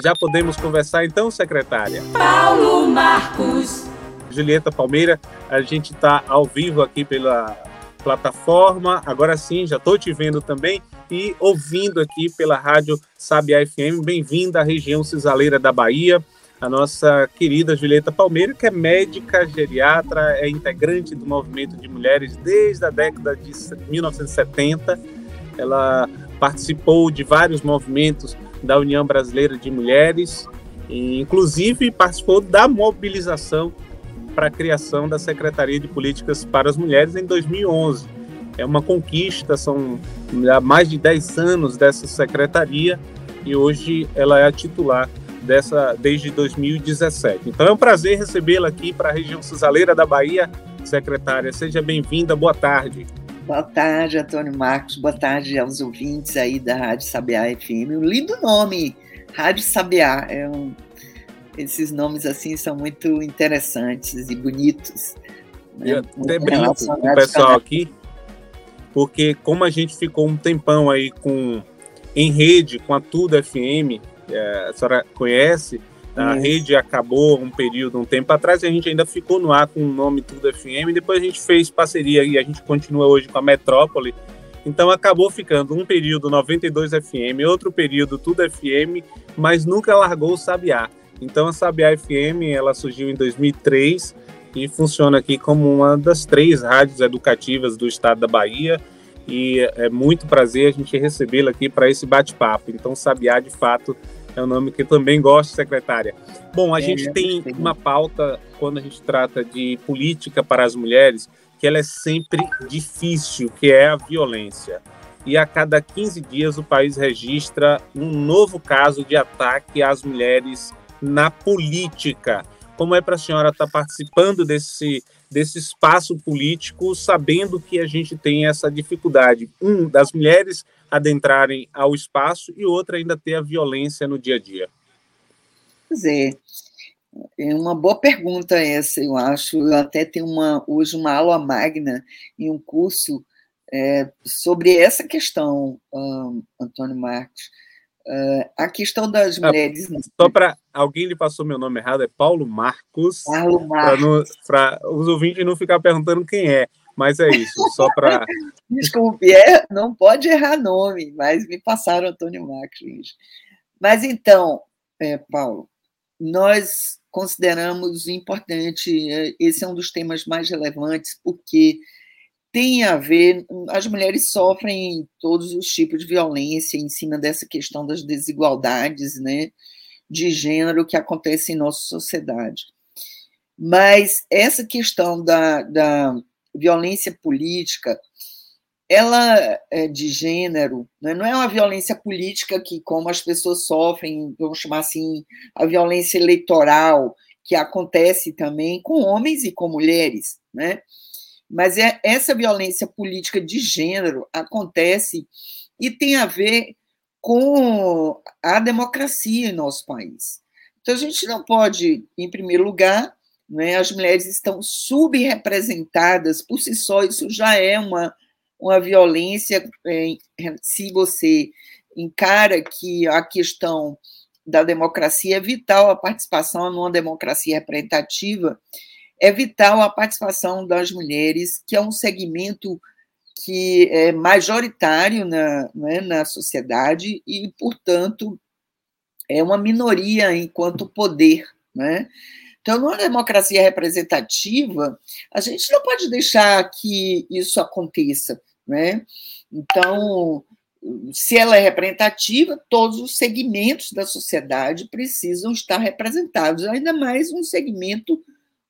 Já podemos conversar então, secretária? Paulo Marcos. Julieta Palmeira, a gente está ao vivo aqui pela plataforma. Agora sim, já estou te vendo também e ouvindo aqui pela rádio Sabia FM. Bem-vinda à região cisaleira da Bahia. A nossa querida Julieta Palmeira, que é médica, geriatra, é integrante do movimento de mulheres desde a década de 1970. Ela participou de vários movimentos da União Brasileira de Mulheres, e inclusive participou da mobilização para a criação da Secretaria de Políticas para as Mulheres em 2011. É uma conquista, são mais de 10 anos dessa secretaria e hoje ela é a titular dessa desde 2017. Então é um prazer recebê-la aqui para a região cisaleira da Bahia. Secretária, seja bem-vinda, boa tarde. Boa tarde, Antônio Marcos. Boa tarde aos ouvintes aí da Rádio Sabiá FM. Um lindo nome, Rádio Sabiá. É um... Esses nomes assim são muito interessantes e bonitos. Né? Eu até brinco com o pessoal aqui, porque como a gente ficou um tempão aí com em rede com a Tudo FM, é, a senhora conhece, a Isso. rede acabou um período, um tempo atrás, e a gente ainda ficou no ar com o nome Tudo FM, depois a gente fez parceria e a gente continua hoje com a Metrópole. Então acabou ficando um período 92 FM, outro período Tudo FM, mas nunca largou o Sabiá. Então a Sabiá FM ela surgiu em 2003 e funciona aqui como uma das três rádios educativas do estado da Bahia. E é muito prazer a gente recebê-la aqui para esse bate-papo. Então, Sabiá, de fato, é um nome que eu também gosto, secretária. Bom, a é, gente tem uma pauta quando a gente trata de política para as mulheres, que ela é sempre difícil, que é a violência. E a cada 15 dias o país registra um novo caso de ataque às mulheres na política. Como é para a senhora estar tá participando desse, desse espaço político, sabendo que a gente tem essa dificuldade, um, das mulheres adentrarem ao espaço e outra ainda ter a violência no dia a dia? Pois é, é uma boa pergunta essa, eu acho. Eu até tenho uma, hoje uma aula magna em um curso é, sobre essa questão, um, Antônio Marcos. Uh, a questão das ah, mulheres. Ah, só para alguém lhe passou meu nome errado, é Paulo Marcos. Paulo Marcos. Para os ouvintes não ficar perguntando quem é. Mas é isso, só para. Desculpe, é, não pode errar nome, mas me passaram Antônio Marques. Mas então, é, Paulo, nós consideramos importante, é, esse é um dos temas mais relevantes, porque tem a ver, as mulheres sofrem todos os tipos de violência em cima dessa questão das desigualdades né, de gênero que acontece em nossa sociedade. Mas essa questão da, da violência política, ela é de gênero, né? não é uma violência política que, como as pessoas sofrem, vamos chamar assim, a violência eleitoral, que acontece também com homens e com mulheres, né? Mas é, essa violência política de gênero acontece e tem a ver com a democracia em nosso país. Então, a gente não pode, em primeiro lugar, né? As mulheres estão subrepresentadas, por si só, isso já é uma, uma violência. É, se você encara que a questão da democracia é vital, a participação numa democracia representativa é vital a participação das mulheres, que é um segmento que é majoritário na, né, na sociedade e, portanto, é uma minoria enquanto poder. Né? Então, numa democracia representativa, a gente não pode deixar que isso aconteça. Né? Então, se ela é representativa, todos os segmentos da sociedade precisam estar representados, ainda mais um segmento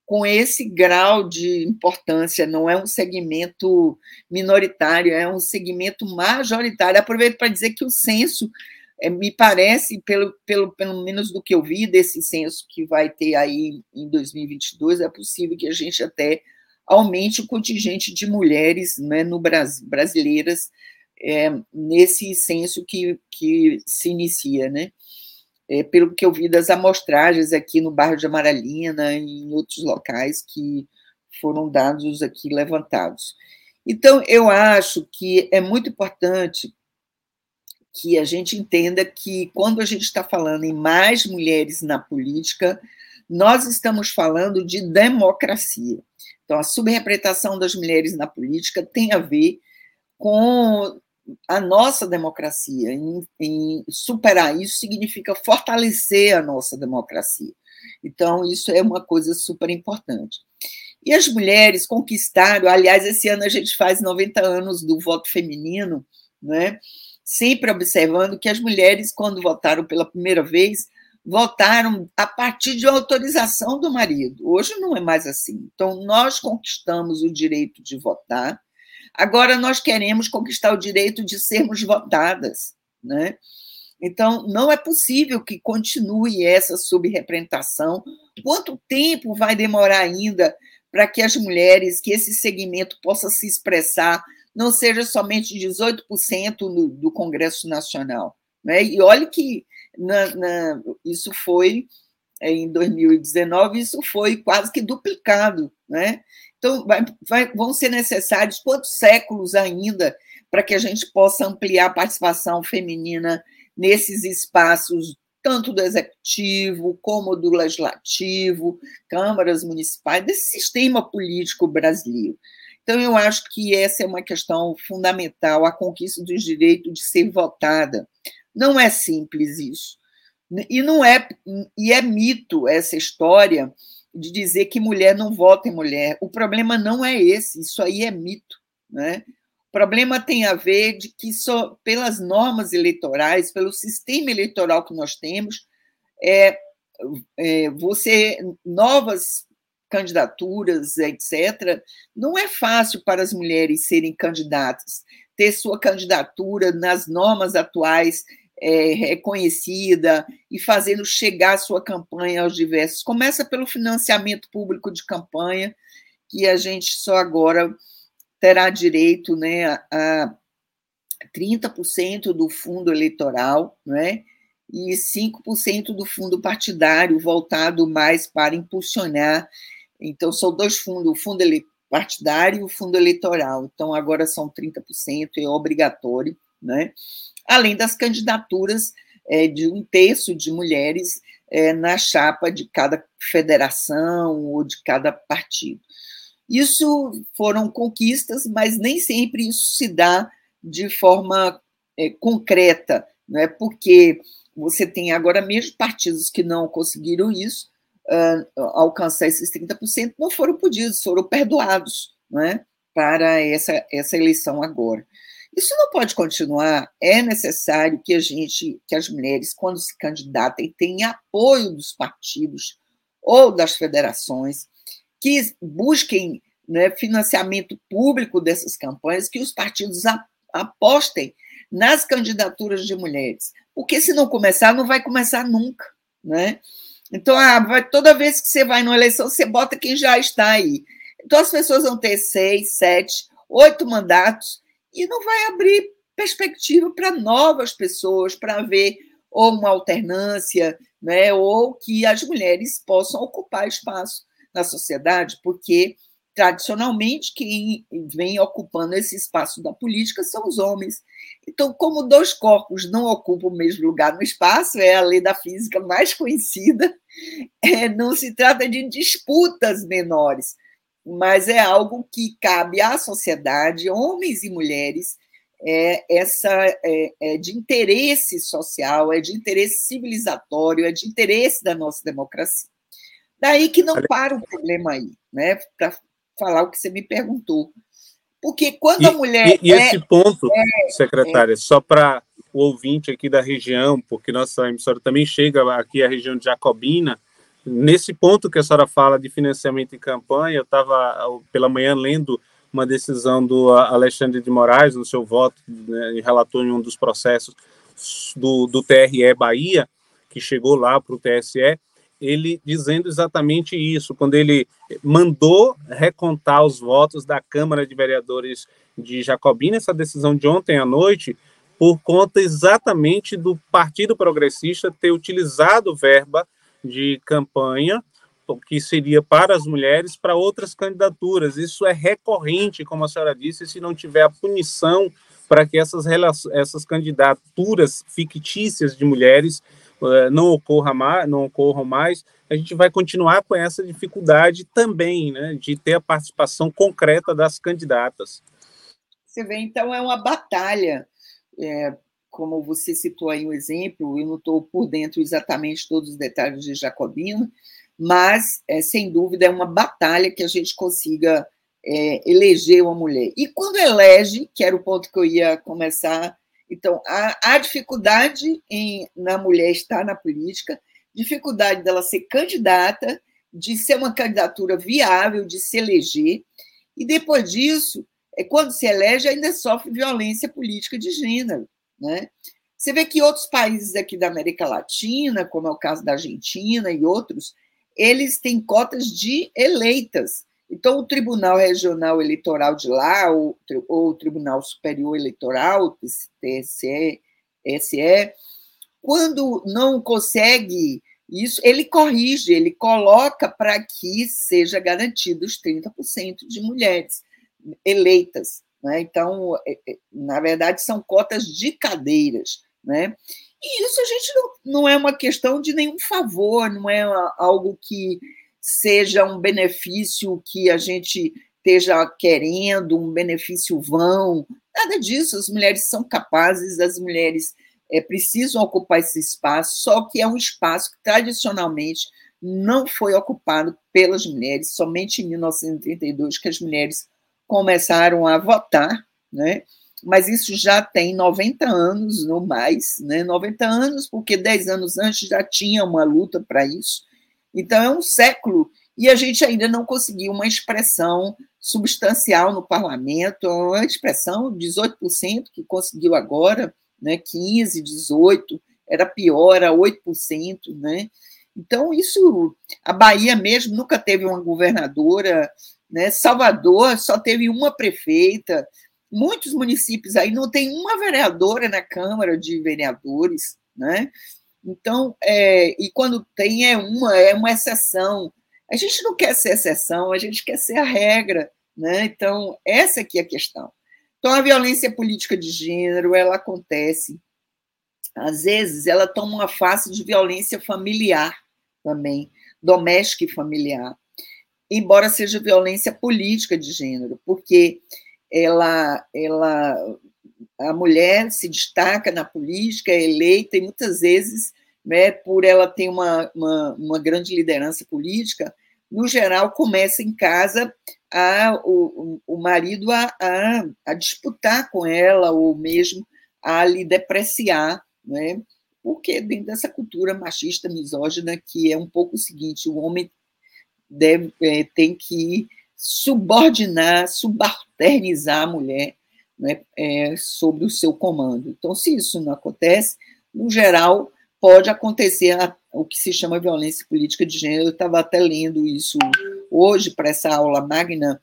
com esse grau de importância, não é um segmento minoritário, é um segmento majoritário. Aproveito para dizer que o censo é, me parece, pelo, pelo, pelo menos do que eu vi desse censo que vai ter aí em 2022, é possível que a gente até aumente o contingente de mulheres né, no Brasil, brasileiras é, nesse censo que, que se inicia, né? É, pelo que eu vi das amostragens aqui no bairro de Amaralina e em outros locais que foram dados aqui levantados. Então, eu acho que é muito importante que a gente entenda que quando a gente está falando em mais mulheres na política, nós estamos falando de democracia. Então, a subrepresentação das mulheres na política tem a ver com a nossa democracia. Em, em superar isso significa fortalecer a nossa democracia. Então, isso é uma coisa super importante. E as mulheres conquistaram, aliás, esse ano a gente faz 90 anos do voto feminino, né? Sempre observando que as mulheres, quando votaram pela primeira vez, votaram a partir de autorização do marido. Hoje não é mais assim. Então, nós conquistamos o direito de votar, agora nós queremos conquistar o direito de sermos votadas. Né? Então, não é possível que continue essa subrepresentação. Quanto tempo vai demorar ainda para que as mulheres, que esse segmento possa se expressar, não seja somente 18% no, do Congresso Nacional. Né? E olhe que na, na, isso foi, em 2019, isso foi quase que duplicado. Né? Então, vai, vai, vão ser necessários quantos séculos ainda para que a gente possa ampliar a participação feminina nesses espaços tanto do executivo como do legislativo, câmaras municipais, desse sistema político brasileiro. Então, eu acho que essa é uma questão fundamental, a conquista do direito de ser votada. Não é simples isso. E não é e é mito essa história de dizer que mulher não vota em mulher. O problema não é esse, isso aí é mito, né? O problema tem a ver de que só pelas normas eleitorais, pelo sistema eleitoral que nós temos, é, é, você novas candidaturas, etc. Não é fácil para as mulheres serem candidatas, ter sua candidatura nas normas atuais é, reconhecida e fazendo chegar sua campanha aos diversos. Começa pelo financiamento público de campanha, que a gente só agora terá direito né, a 30% do fundo eleitoral, né, e 5% do fundo partidário, voltado mais para impulsionar. Então, são dois fundos, o fundo partidário e o fundo eleitoral. Então, agora são 30%, é obrigatório, né? além das candidaturas é, de um terço de mulheres é, na chapa de cada federação ou de cada partido. Isso foram conquistas, mas nem sempre isso se dá de forma é, concreta, né? porque você tem agora mesmo partidos que não conseguiram isso, uh, alcançar esses 30%, não foram podidos, foram perdoados né? para essa, essa eleição agora. Isso não pode continuar. É necessário que a gente, que as mulheres, quando se candidatem, tenham apoio dos partidos ou das federações, que busquem né, financiamento público dessas campanhas, que os partidos apostem nas candidaturas de mulheres. Porque se não começar, não vai começar nunca. Né? Então, ah, vai, toda vez que você vai numa eleição, você bota quem já está aí. Então, as pessoas vão ter seis, sete, oito mandatos e não vai abrir perspectiva para novas pessoas, para ver ou uma alternância, né, ou que as mulheres possam ocupar espaço na sociedade, porque tradicionalmente quem vem ocupando esse espaço da política são os homens. Então, como dois corpos não ocupam o mesmo lugar no espaço, é a lei da física mais conhecida, é, não se trata de disputas menores, mas é algo que cabe à sociedade, homens e mulheres, é essa é, é de interesse social, é de interesse civilizatório, é de interesse da nossa democracia. Daí que não para o problema aí, né? Para falar o que você me perguntou. Porque quando e, a mulher. E, e é, esse ponto, é, secretária, é. só para o ouvinte aqui da região, porque nossa emissora também chega aqui à região de Jacobina, nesse ponto que a senhora fala de financiamento em campanha, eu estava pela manhã lendo uma decisão do Alexandre de Moraes, no seu voto, né, relatou em um dos processos do, do TRE Bahia, que chegou lá para o TSE, ele dizendo exatamente isso, quando ele mandou recontar os votos da Câmara de Vereadores de Jacobina, essa decisão de ontem à noite, por conta exatamente do Partido Progressista ter utilizado verba de campanha que seria para as mulheres para outras candidaturas. Isso é recorrente, como a senhora disse, se não tiver a punição para que essas, essas candidaturas fictícias de mulheres uh, não, ocorra mais, não ocorram mais, a gente vai continuar com essa dificuldade também, né, de ter a participação concreta das candidatas. Você vê, então, é uma batalha. É, como você citou aí um exemplo, eu não estou por dentro exatamente todos os detalhes de Jacobina, mas, é, sem dúvida, é uma batalha que a gente consiga é, eleger uma mulher. E quando elege, que era o ponto que eu ia começar, então, há, há dificuldade em, na mulher estar na política, dificuldade dela ser candidata, de ser uma candidatura viável, de se eleger, e depois disso, é quando se elege, ainda sofre violência política de gênero. Né? Você vê que outros países aqui da América Latina, como é o caso da Argentina e outros, eles têm cotas de eleitas. Então, o Tribunal Regional Eleitoral de lá, ou, ou o Tribunal Superior Eleitoral, TSE, SE, quando não consegue isso, ele corrige, ele coloca para que seja garantido os 30% de mulheres eleitas. Né? Então, é, é, na verdade, são cotas de cadeiras. Né? E isso a gente não, não é uma questão de nenhum favor, não é algo que seja um benefício que a gente esteja querendo, um benefício vão, nada disso. As mulheres são capazes, as mulheres é, precisam ocupar esse espaço, só que é um espaço que tradicionalmente não foi ocupado pelas mulheres, somente em 1932 que as mulheres começaram a votar, né? mas isso já tem 90 anos ou mais, né? 90 anos, porque 10 anos antes já tinha uma luta para isso. Então, é um século e a gente ainda não conseguiu uma expressão substancial no parlamento, uma expressão 18% que conseguiu agora, né? 15, 18, era pior, era 8%, né? Então, isso, a Bahia mesmo nunca teve uma governadora, né? Salvador só teve uma prefeita. Muitos municípios aí não tem uma vereadora na Câmara de Vereadores, né? Então, é, e quando tem é uma, é uma exceção. A gente não quer ser exceção, a gente quer ser a regra, né? Então, essa aqui é a questão. Então, a violência política de gênero, ela acontece, às vezes, ela toma uma face de violência familiar também, doméstica e familiar. Embora seja violência política de gênero, porque ela, ela, a mulher se destaca na política, é eleita, e muitas vezes, né, por ela ter uma, uma, uma grande liderança política, no geral, começa em casa a, o, o marido a, a, a disputar com ela, ou mesmo a lhe depreciar, né? porque dentro dessa cultura machista, misógina, que é um pouco o seguinte, o homem deve, é, tem que subordinar, subalternizar a mulher né, é, sobre o seu comando. Então, se isso não acontece, no geral, pode acontecer a, o que se chama violência política de gênero. Eu estava até lendo isso hoje para essa aula magna,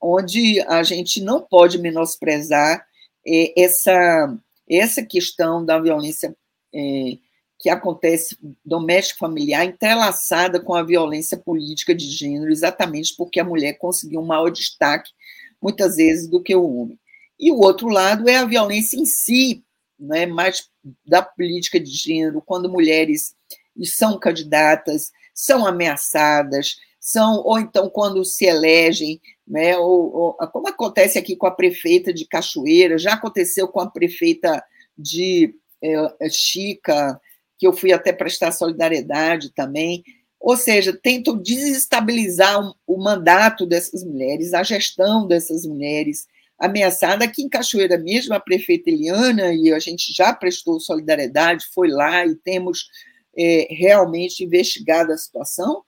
onde a gente não pode menosprezar é, essa, essa questão da violência é, que acontece doméstico familiar entrelaçada com a violência política de gênero, exatamente porque a mulher conseguiu um maior destaque, muitas vezes, do que o homem. E o outro lado é a violência em si, né, mais da política de gênero, quando mulheres são candidatas, são ameaçadas, são ou então quando se elegem, né, ou, ou, como acontece aqui com a prefeita de Cachoeira, já aconteceu com a prefeita de é, Chica, que eu fui até prestar solidariedade também. Ou seja, tentam desestabilizar o mandato dessas mulheres, a gestão dessas mulheres ameaçada. Aqui em Cachoeira mesmo, a prefeita Eliana, e a gente já prestou solidariedade, foi lá e temos é, realmente investigado a situação.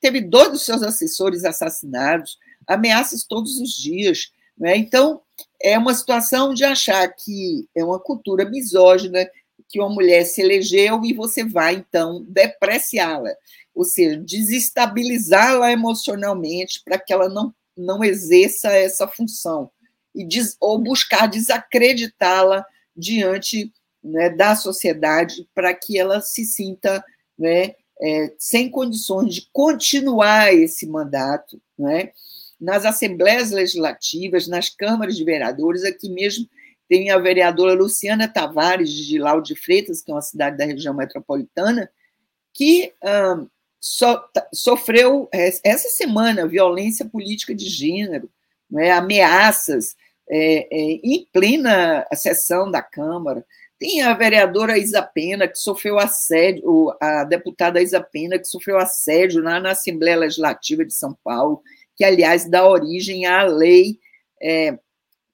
Teve dois dos seus assessores assassinados, ameaças todos os dias. Né? Então, é uma situação de achar que é uma cultura misógina, que uma mulher se elegeu e você vai, então, depreciá-la, ou seja, desestabilizá-la emocionalmente para que ela não, não exerça essa função, e des, ou buscar desacreditá-la diante né, da sociedade para que ela se sinta né, é, sem condições de continuar esse mandato. Né? Nas assembleias legislativas, nas câmaras de vereadores, aqui mesmo tem a vereadora Luciana Tavares, de Lauro de Freitas, que é uma cidade da região metropolitana, que so, sofreu essa semana violência política de gênero, né, ameaças é, é, em plena sessão da Câmara. Tem a vereadora Isa Pena, que sofreu assédio, a deputada Isa Pena, que sofreu assédio lá na Assembleia Legislativa de São Paulo, que, aliás, dá origem à lei é,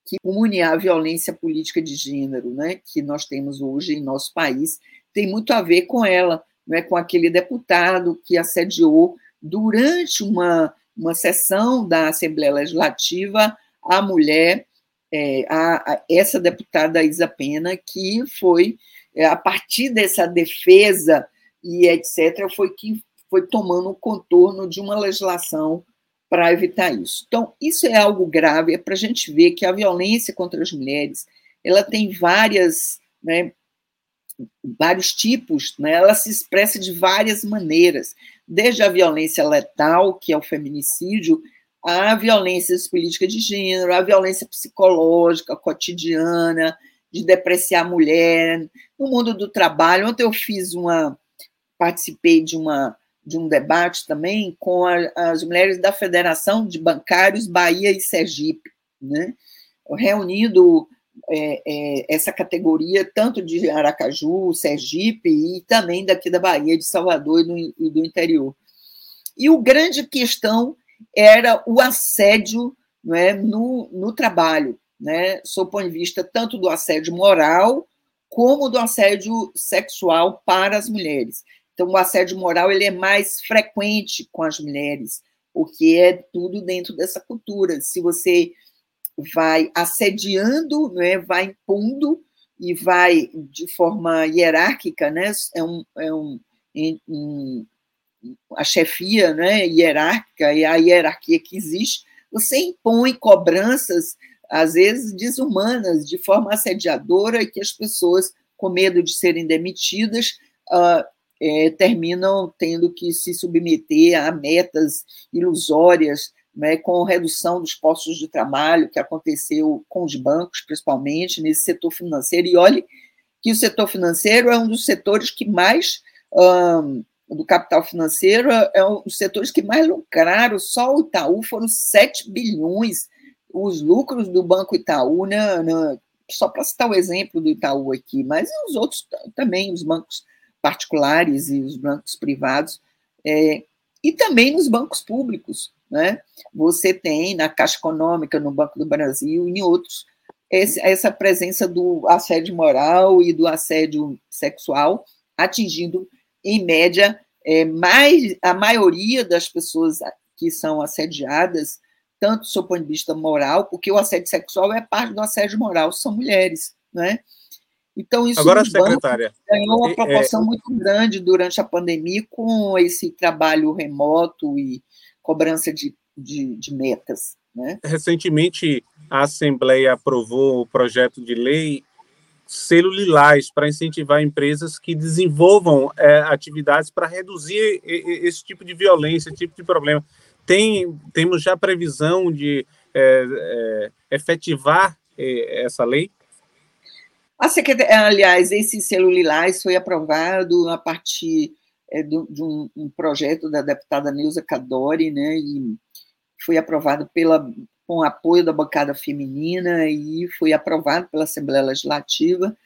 que une a violência política de gênero, né, que nós temos hoje em nosso país, tem muito a ver com ela, né, com aquele deputado que assediou durante uma, uma sessão da Assembleia Legislativa a mulher, é, a, a, essa deputada Isa Pena, que foi, é, a partir dessa defesa e etc., foi que foi tomando o contorno de uma legislação para evitar isso. Então, isso é algo grave, é para a gente ver que a violência contra as mulheres ela tem várias, né, vários tipos, né, ela se expressa de várias maneiras, desde a violência letal, que é o feminicídio, a violência política de gênero, a violência psicológica, cotidiana, de depreciar a mulher. No mundo do trabalho, ontem eu fiz uma, participei de uma de um debate também com a, as mulheres da Federação de Bancários Bahia e Sergipe, né? reunindo é, é, essa categoria tanto de Aracaju, Sergipe e também daqui da Bahia, de Salvador e do, e do interior. E o grande questão era o assédio não é, no, no trabalho, né, sob o ponto de vista tanto do assédio moral como do assédio sexual para as mulheres. Então, o assédio moral ele é mais frequente com as mulheres, porque é tudo dentro dessa cultura. Se você vai assediando, né, vai impondo e vai de forma hierárquica, né, é um, é um, um a chefia né, hierárquica e a hierarquia que existe, você impõe cobranças, às vezes desumanas, de forma assediadora, e que as pessoas, com medo de serem demitidas, uh, é, terminam tendo que se submeter a metas ilusórias, né, com redução dos postos de trabalho, que aconteceu com os bancos, principalmente, nesse setor financeiro. E olhe que o setor financeiro é um dos setores que mais, um, do capital financeiro, é um dos setores que mais lucraram. Só o Itaú foram 7 bilhões os lucros do Banco Itaú, né, né só para citar o exemplo do Itaú aqui, mas os outros também, os bancos particulares e os bancos privados, é, e também nos bancos públicos. Né? Você tem na Caixa Econômica, no Banco do Brasil e em outros, esse, essa presença do assédio moral e do assédio sexual, atingindo, em média, é, mais a maioria das pessoas que são assediadas, tanto do ponto de vista moral, porque o assédio sexual é parte do assédio moral, são mulheres, né? Então, isso Agora, secretária, ganhou uma é, proporção é, muito grande durante a pandemia com esse trabalho remoto e cobrança de, de, de metas. Né? Recentemente, a Assembleia aprovou o projeto de lei selo lilás para incentivar empresas que desenvolvam é, atividades para reduzir esse tipo de violência, esse tipo de problema. Tem, temos já previsão de é, é, efetivar é, essa lei? A aliás, esse selo Lilás foi aprovado a partir é, de, um, um, projeto da deputada Neuza Cadori, né, e foi aprovado pela, com apoio da bancada feminina e foi aprovado pela Assembleia Legislativa.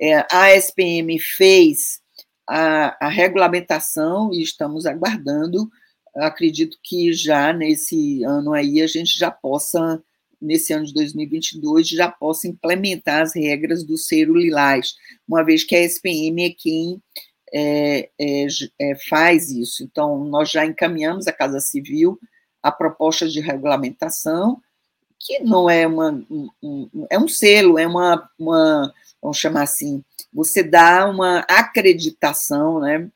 É, a SPM fez a, a regulamentação e estamos aguardando. Acredito que já nesse ano aí a gente já possa nesse ano de 2022, já possa implementar as regras do Cero Lilás, uma vez que a SPM é quem é, é, é, faz isso. Então, nós já encaminhamos à Casa Civil a proposta de regulamentação, que não é uma, um, é um selo, é uma, uma, vamos chamar assim, você dá uma acreditação né,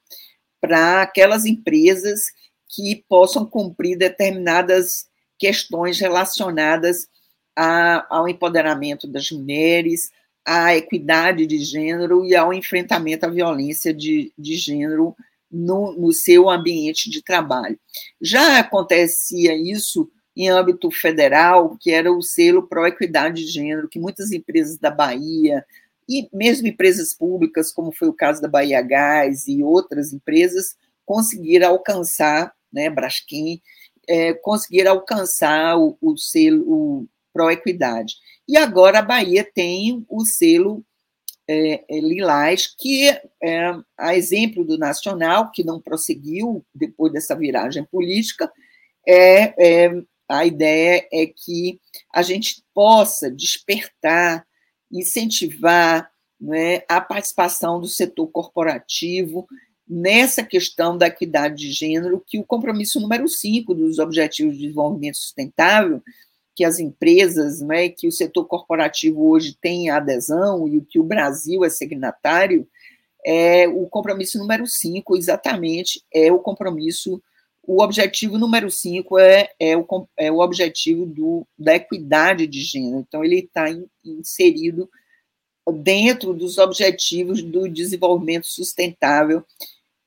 para aquelas empresas que possam cumprir determinadas questões relacionadas a, ao empoderamento das mulheres, à equidade de gênero e ao enfrentamento à violência de, de gênero no, no seu ambiente de trabalho. Já acontecia isso em âmbito federal, que era o selo Pró-Equidade de Gênero, que muitas empresas da Bahia, e mesmo empresas públicas, como foi o caso da Bahia Gás e outras empresas, conseguiram alcançar, né, Braskem, é, conseguiram alcançar o, o selo o Pró-Equidade. E agora a Bahia tem o selo é, é, Lilás, que é a exemplo do Nacional, que não prosseguiu depois dessa viragem política, é, é a ideia é que a gente possa despertar, incentivar né, a participação do setor corporativo nessa questão da equidade de gênero, que o compromisso número 5 dos Objetivos de Desenvolvimento Sustentável, que as empresas, né, que o setor corporativo hoje tem adesão e o que o Brasil é signatário, é o compromisso número 5, exatamente, é o compromisso o objetivo número 5 é, é, o, é o objetivo do, da equidade de gênero. Então, ele está inserido dentro dos objetivos do desenvolvimento sustentável,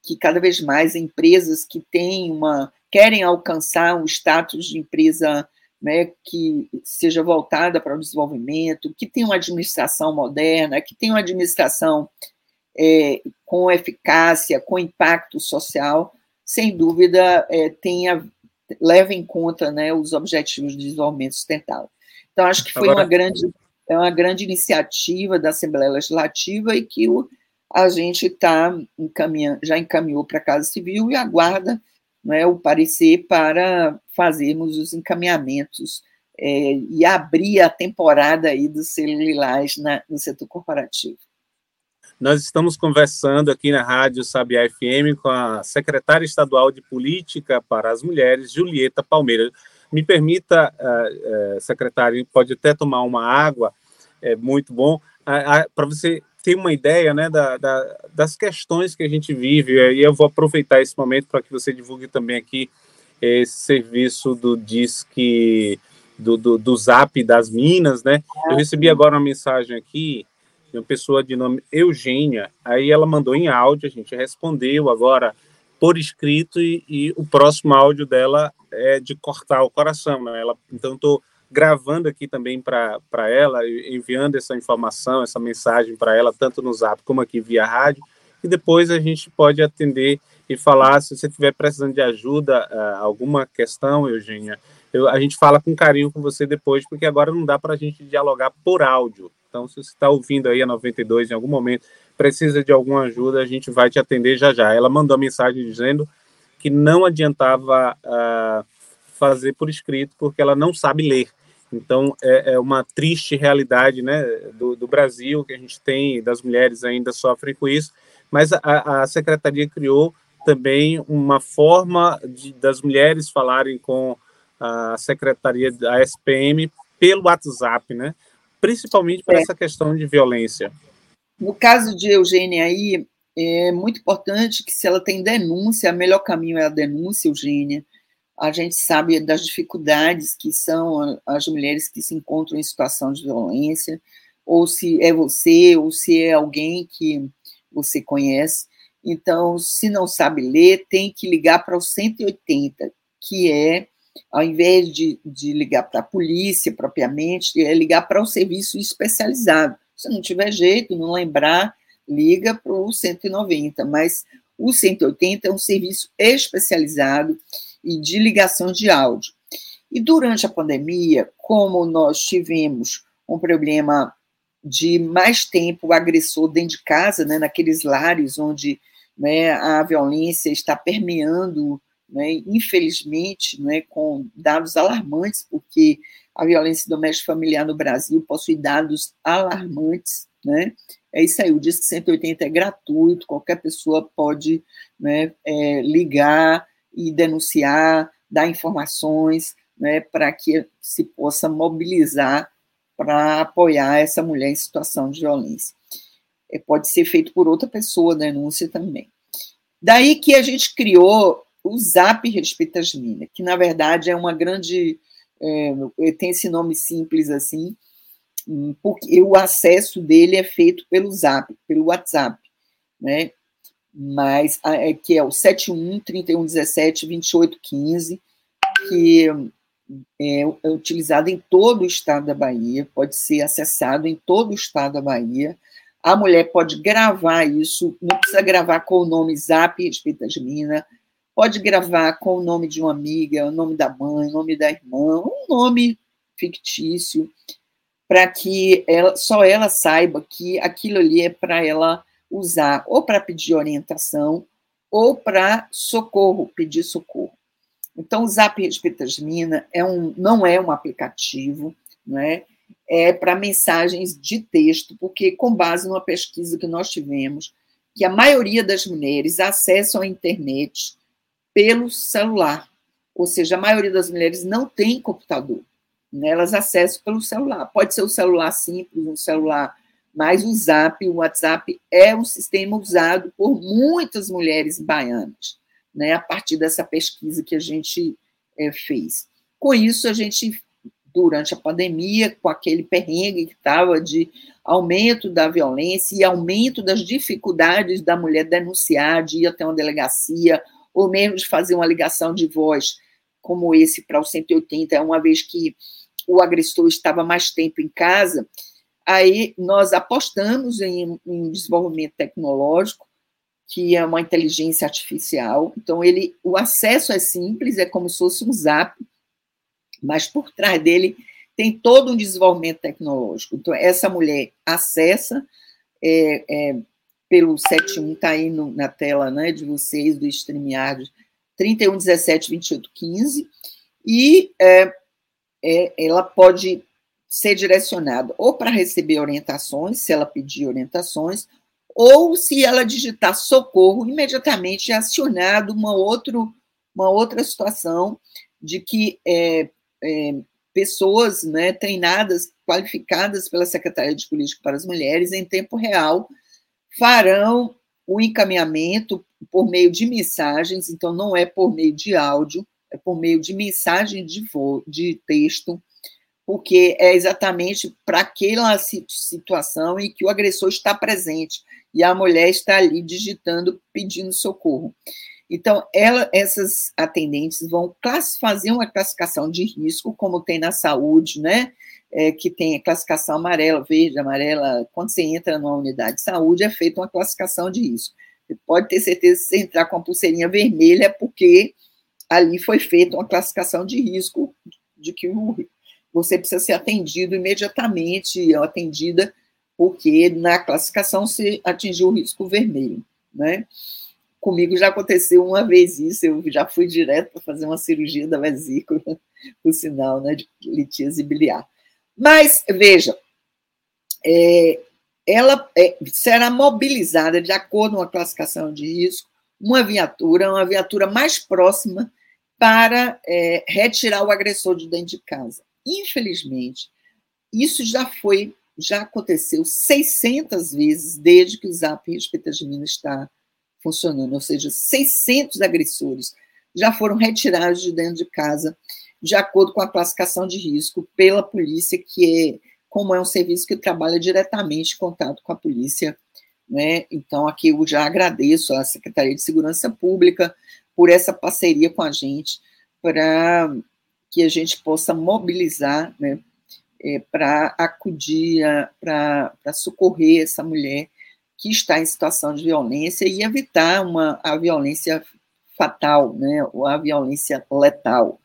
que cada vez mais empresas que têm uma querem alcançar um status de empresa né, que seja voltada para o desenvolvimento, que tenha uma administração moderna, que tenha uma administração é, com eficácia, com impacto social, sem dúvida, é, tenha, leva em conta né, os objetivos de desenvolvimento sustentável. Então, acho que foi Agora... uma, grande, é uma grande iniciativa da Assembleia Legislativa e que o, a gente tá encaminhando, já encaminhou para a Casa Civil e aguarda né, o parecer para fazermos os encaminhamentos é, e abrir a temporada aí do na, no setor corporativo. Nós estamos conversando aqui na Rádio Sabiá FM com a secretária estadual de Política para as Mulheres, Julieta Palmeira. Me permita, uh, uh, secretária, pode até tomar uma água, é muito bom, uh, para você ter uma ideia né, da, da, das questões que a gente vive, e eu vou aproveitar esse momento para que você divulgue também aqui esse serviço do Disque, do, do, do Zap das Minas, né? Eu recebi agora uma mensagem aqui de uma pessoa de nome Eugênia. Aí ela mandou em áudio, a gente respondeu agora por escrito e, e o próximo áudio dela é de cortar o coração, né? Ela, então estou gravando aqui também para ela, enviando essa informação, essa mensagem para ela, tanto no Zap como aqui via rádio, e depois a gente pode atender e falar se você estiver precisando de ajuda, uh, alguma questão, Eugênia, eu, a gente fala com carinho com você depois, porque agora não dá para a gente dialogar por áudio. Então, se você está ouvindo aí a 92 em algum momento, precisa de alguma ajuda, a gente vai te atender já já. Ela mandou mensagem dizendo que não adiantava uh, fazer por escrito, porque ela não sabe ler. Então, é, é uma triste realidade né, do, do, Brasil, que a gente tem, das mulheres ainda sofrem com isso, mas a, a secretaria criou também uma forma de, das mulheres falarem com a secretaria da SPM pelo WhatsApp, né? principalmente para é. essa questão de violência. No caso de Eugênia aí, é muito importante que se ela tem denúncia, o melhor caminho é a denúncia, Eugênia. A gente sabe das dificuldades que são as mulheres que se encontram em situação de violência, ou se é você, ou se é alguém que você conhece. Então, se não sabe ler, tem que ligar para o 180, que é ao invés de, de ligar para a polícia propriamente, é ligar para o serviço especializado. Se não tiver jeito, não lembrar, liga para o 190, mas o 180 é um serviço especializado e de ligação de áudio. E durante a pandemia, como nós tivemos um problema de mais tempo o agressor dentro de casa, né, naqueles lares onde né, a violência está permeando né, infelizmente, né, com dados alarmantes, porque a violência doméstica familiar no Brasil possui dados alarmantes, né? É isso aí, o Disque 180 é gratuito, qualquer pessoa pode né, é, ligar e denunciar, dar informações, né, para que se possa mobilizar para apoiar essa mulher em situação de violência. É, pode ser feito por outra pessoa, denúncia também. Daí que a gente criou o Zap Respeita as Minas, que na verdade é uma grande. É, tem esse nome simples assim, porque o acesso dele é feito pelo Zap, pelo WhatsApp, né? Mas é, que é o 71 3117 2815, que é, é utilizado em todo o estado da Bahia, pode ser acessado em todo o estado da Bahia. A mulher pode gravar isso, não precisa gravar com o nome Zap Respeita Mina, pode gravar com o nome de uma amiga, o nome da mãe, o nome da irmã, um nome fictício, para que ela, só ela saiba que aquilo ali é para ela usar ou para pedir orientação ou para socorro, pedir socorro. Então, o Zap Respetasmina é um, não é um aplicativo, né? é para mensagens de texto, porque, com base numa pesquisa que nós tivemos, que a maioria das mulheres acessam a internet pelo celular, ou seja, a maioria das mulheres não tem computador, né? elas acessam pelo celular. Pode ser um celular simples, um celular, mas o Zap, o WhatsApp, é um sistema usado por muitas mulheres baianas né, a partir dessa pesquisa que a gente é, fez. Com isso, a gente, durante a pandemia, com aquele perrengue que estava de aumento da violência e aumento das dificuldades da mulher denunciar, de ir até uma delegacia, ou mesmo de fazer uma ligação de voz, como esse para o 180, uma vez que o agressor estava mais tempo em casa, aí nós apostamos em, em desenvolvimento tecnológico, que é uma inteligência artificial. Então, ele, o acesso é simples, é como se fosse um zap, mas por trás dele tem todo um desenvolvimento tecnológico. Então, essa mulher acessa é, é, pelo 71, está aí no, na tela né, de vocês, do StreamYard, 31, 17, 28, 15, e é, é, ela pode ser direcionada ou para receber orientações, se ela pedir orientações, ou se ela digitar socorro, imediatamente é acionado uma, outro, uma outra situação de que é, é, pessoas né, treinadas, qualificadas pela Secretaria de Política para as Mulheres, em tempo real, farão o encaminhamento por meio de mensagens, então não é por meio de áudio, é por meio de mensagem de, de texto, porque é exatamente para aquela situação em que o agressor está presente e a mulher está ali digitando, pedindo socorro. Então, ela, essas atendentes vão fazer uma classificação de risco, como tem na saúde, né? É, que tem a classificação amarela, verde, amarela. Quando você entra numa unidade de saúde, é feita uma classificação de risco. Você pode ter certeza que se entrar com a pulseirinha vermelha, é porque ali foi feita uma classificação de risco de que você precisa ser atendido imediatamente, atendida porque na classificação se atingiu o risco vermelho, né? Comigo já aconteceu uma vez isso, eu já fui direto para fazer uma cirurgia da vesícula, por sinal, né, de litíase biliar. Mas, veja, é, ela é, será mobilizada, de acordo com a classificação de risco, uma viatura, uma viatura mais próxima para é, retirar o agressor de dentro de casa. Infelizmente, isso já foi já aconteceu 600 vezes desde que o Zap Respeita-Mina está funcionando, ou seja, 600 agressores já foram retirados de dentro de casa, de acordo com a classificação de risco pela polícia, que é como é um serviço que trabalha diretamente em contato com a polícia, né? Então aqui eu já agradeço à Secretaria de Segurança Pública por essa parceria com a gente para que a gente possa mobilizar, né, é, para acudir, para socorrer essa mulher que está em situação de violência e evitar uma, a violência fatal, né, ou a violência letal,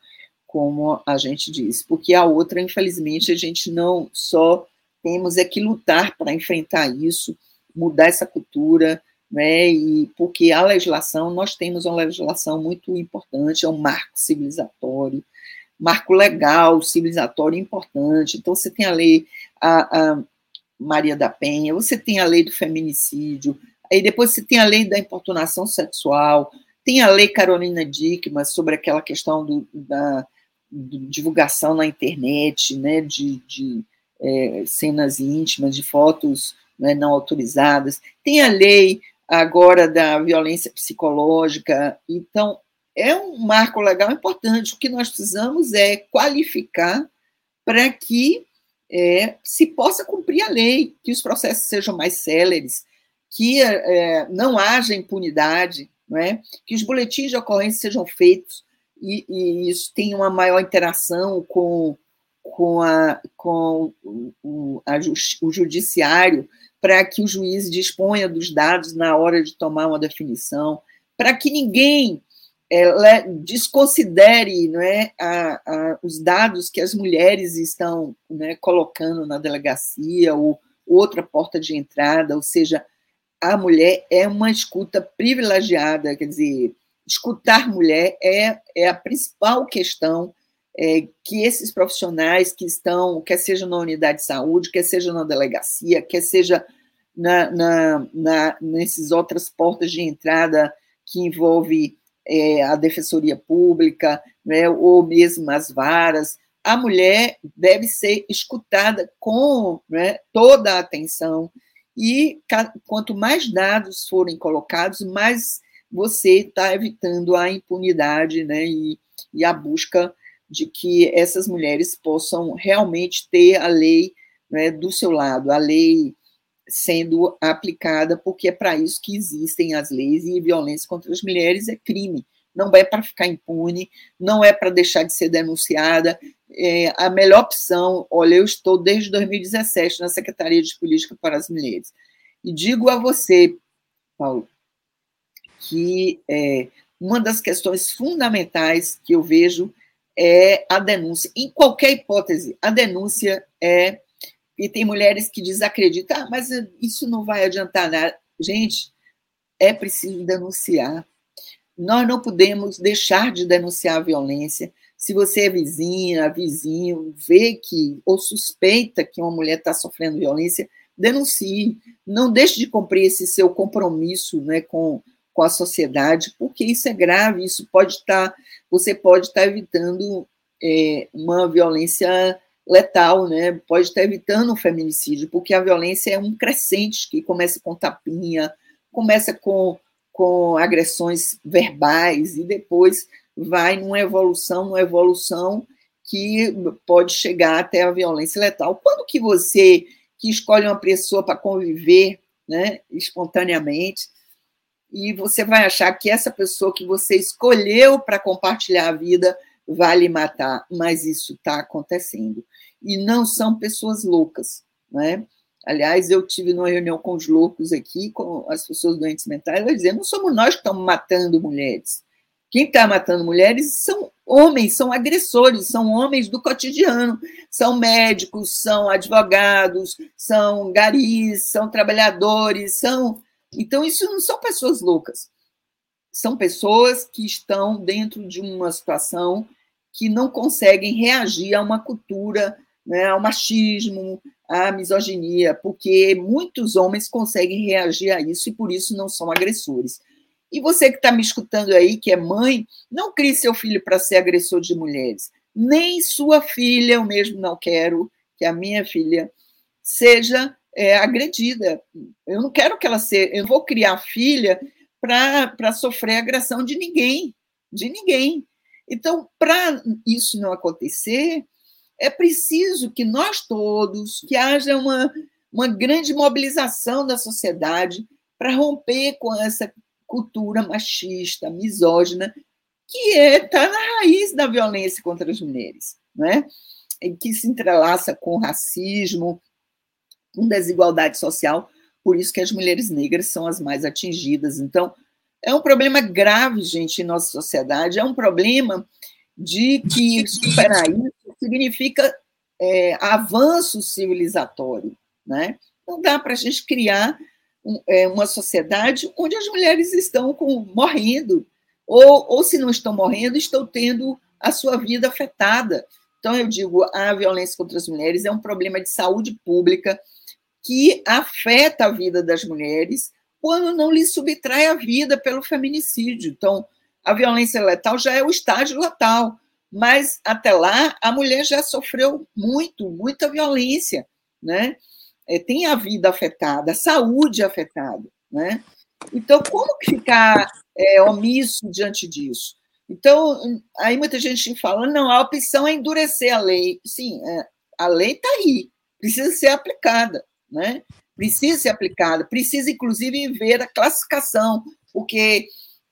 como a gente diz, porque a outra, infelizmente, a gente não só temos é que lutar para enfrentar isso, mudar essa cultura, né, e porque a legislação, nós temos uma legislação muito importante, é um marco civilizatório, marco legal, civilizatório importante. Então, você tem a lei a, a Maria da Penha, você tem a lei do feminicídio, aí depois você tem a lei da importunação sexual, tem a lei Carolina Dickman sobre aquela questão do, da do divulgação na internet, né, de, de é, cenas íntimas, de fotos né, não autorizadas, tem a lei agora da violência psicológica, então é um marco legal importante. O que nós precisamos é qualificar para que é, se possa cumprir a lei, que os processos sejam mais céleres, que é, não haja impunidade, não é? que os boletins de ocorrência sejam feitos e, e isso tem uma maior interação com, com, a, com o, a, o judiciário, para que o juiz disponha dos dados na hora de tomar uma definição, para que ninguém é, desconsidere não é, a, a, os dados que as mulheres estão né, colocando na delegacia ou outra porta de entrada, ou seja, a mulher é uma escuta privilegiada, quer dizer, escutar mulher é, é a principal questão é, que esses profissionais que estão, quer seja na unidade de saúde, quer seja na delegacia, quer seja na, na, na nessas outras portas de entrada que envolve é, a defensoria pública, né, ou mesmo as varas, a mulher deve ser escutada com né, toda a atenção e quanto mais dados forem colocados, mais você está evitando a impunidade né, e, e a busca de que essas mulheres possam realmente ter a lei né, do seu lado, a lei sendo aplicada, porque é para isso que existem as leis e violência contra as mulheres é crime. Não é para ficar impune, não é para deixar de ser denunciada. É a melhor opção, olha, eu estou desde 2017 na Secretaria de Política para as Mulheres. E digo a você, Paulo, que é, uma das questões fundamentais que eu vejo é a denúncia. Em qualquer hipótese, a denúncia é. E tem mulheres que desacreditam, ah, mas isso não vai adiantar nada. Gente, é preciso denunciar. Nós não podemos deixar de denunciar a violência. Se você é vizinha, vizinho, vê que ou suspeita que uma mulher está sofrendo violência, denuncie. Não deixe de cumprir esse seu compromisso né, com, com a sociedade, porque isso é grave, isso pode estar, você pode estar evitando é, uma violência letal, né? Pode estar evitando um feminicídio, porque a violência é um crescente que começa com tapinha, começa com, com agressões verbais e depois vai numa evolução, numa evolução que pode chegar até a violência letal. Quando que você que escolhe uma pessoa para conviver, né, espontaneamente, e você vai achar que essa pessoa que você escolheu para compartilhar a vida vai lhe matar, mas isso está acontecendo. E não são pessoas loucas, né? Aliás, eu tive numa reunião com os loucos aqui, com as pessoas doentes mentais, elas dizendo, não somos nós que estamos matando mulheres. Quem está matando mulheres são homens, são agressores, são homens do cotidiano, são médicos, são advogados, são garis, são trabalhadores, são então, isso não são pessoas loucas. São pessoas que estão dentro de uma situação que não conseguem reagir a uma cultura, né, ao machismo, à misoginia, porque muitos homens conseguem reagir a isso e por isso não são agressores. E você que está me escutando aí, que é mãe, não crie seu filho para ser agressor de mulheres. Nem sua filha, eu mesmo não quero que a minha filha seja é, agredida. Eu não quero que ela seja, eu vou criar filha para sofrer agressão de ninguém, de ninguém. Então, para isso não acontecer, é preciso que nós todos, que haja uma, uma grande mobilização da sociedade para romper com essa cultura machista, misógina, que está é, tá na raiz da violência contra as mulheres, né? que se entrelaça com o racismo, com desigualdade social, por isso que as mulheres negras são as mais atingidas. Então, é um problema grave, gente, em nossa sociedade, é um problema de que superar isso significa é, avanço civilizatório. Né? Não dá para a gente criar um, é, uma sociedade onde as mulheres estão com, morrendo, ou, ou se não estão morrendo, estão tendo a sua vida afetada. Então, eu digo, a violência contra as mulheres é um problema de saúde pública, que afeta a vida das mulheres quando não lhe subtrai a vida pelo feminicídio. Então, a violência letal já é o estágio letal, mas até lá a mulher já sofreu muito, muita violência, né? É, tem a vida afetada, a saúde afetada, né? Então, como ficar é, omisso diante disso? Então, aí muita gente fala, não, a opção é endurecer a lei. Sim, é, a lei está aí, precisa ser aplicada né? Precisa ser aplicada, precisa, inclusive, ver a classificação, porque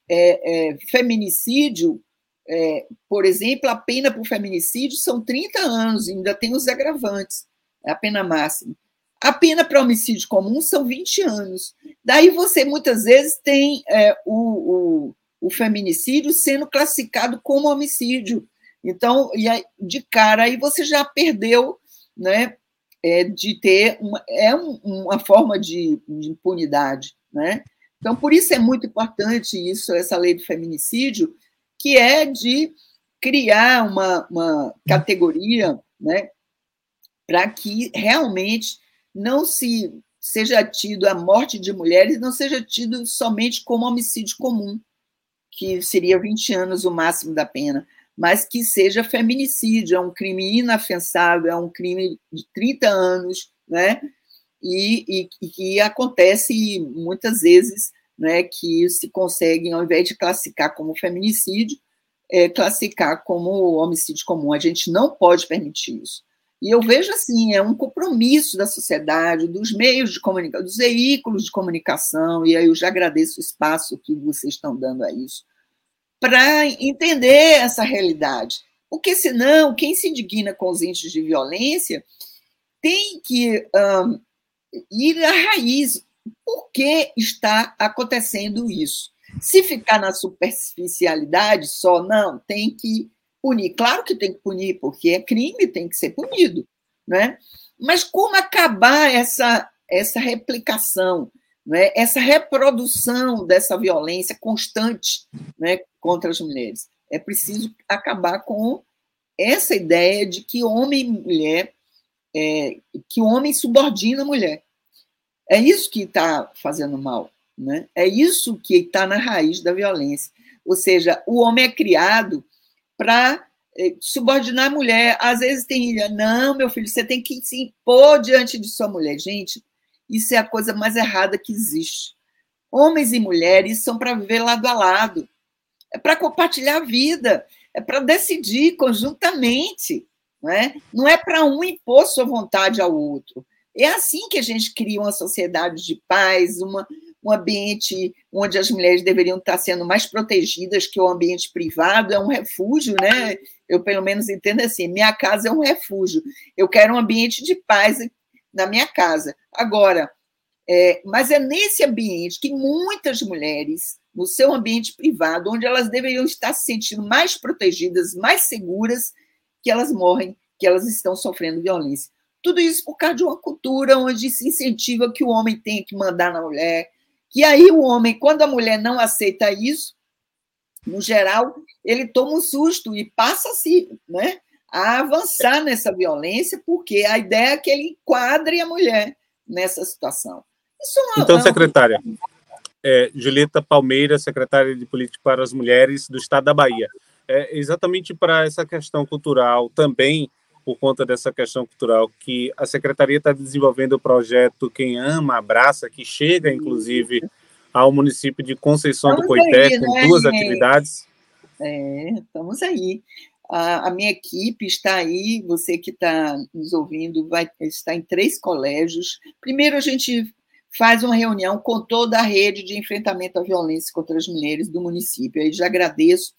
é, é, feminicídio é, por exemplo, a pena por feminicídio são 30 anos, ainda tem os agravantes, é a pena máxima. A pena para homicídio comum são 20 anos. Daí você, muitas vezes, tem é, o, o, o, feminicídio sendo classificado como homicídio. Então, e aí, de cara, aí você já perdeu né, é, de ter uma, é um, uma forma de, de impunidade. Né? Então, por isso é muito importante isso, essa lei do feminicídio, que é de criar uma, uma categoria né, para que realmente não se seja tido a morte de mulheres, não seja tido somente como homicídio comum, que seria 20 anos o máximo da pena, mas que seja feminicídio, é um crime inafensável, é um crime de 30 anos, né? E, e, e que acontece muitas vezes né, que se conseguem, ao invés de classificar como feminicídio, é, classificar como homicídio comum. A gente não pode permitir isso. E eu vejo assim, é um compromisso da sociedade, dos meios de comunicação, dos veículos de comunicação, e aí eu já agradeço o espaço que vocês estão dando a isso, para entender essa realidade. Porque senão, quem se indigna com os índices de violência tem que um, ir à raiz por que está acontecendo isso? Se ficar na superficialidade só, não, tem que punir. Claro que tem que punir, porque é crime, tem que ser punido. Né? Mas como acabar essa, essa replicação, né? essa reprodução dessa violência constante né? contra as mulheres? É preciso acabar com essa ideia de que homem e mulher, é, que homem subordina a mulher. É isso que está fazendo mal. Né? É isso que está na raiz da violência. Ou seja, o homem é criado para eh, subordinar a mulher. Às vezes tem, não, meu filho, você tem que se impor diante de sua mulher. Gente, isso é a coisa mais errada que existe. Homens e mulheres são para viver lado a lado, é para compartilhar a vida, é para decidir conjuntamente. Não é, não é para um impor sua vontade ao outro. É assim que a gente cria uma sociedade de paz, uma, um ambiente onde as mulheres deveriam estar sendo mais protegidas que o ambiente privado, é um refúgio, né? Eu, pelo menos, entendo assim: minha casa é um refúgio. Eu quero um ambiente de paz na minha casa. Agora, é, mas é nesse ambiente que muitas mulheres, no seu ambiente privado, onde elas deveriam estar se sentindo mais protegidas, mais seguras, que elas morrem, que elas estão sofrendo violência. Tudo isso por causa de uma cultura onde se incentiva que o homem tenha que mandar na mulher. Que aí o homem, quando a mulher não aceita isso, no geral, ele toma um susto e passa -se, né, a avançar nessa violência, porque a ideia é que ele enquadre a mulher nessa situação. É então, secretária, é, Julieta Palmeira, secretária de Política para as Mulheres do Estado da Bahia. É, exatamente para essa questão cultural também por conta dessa questão cultural, que a secretaria está desenvolvendo o projeto Quem Ama Abraça, que chega, inclusive, ao município de Conceição estamos do Coité, aí, com né, duas gente? atividades. É, estamos aí. A, a, minha equipe está aí, você que está nos ouvindo, vai estar em três colégios. Primeiro, a gente faz uma reunião com toda a rede de enfrentamento à violência contra as mulheres do município. Aí já agradeço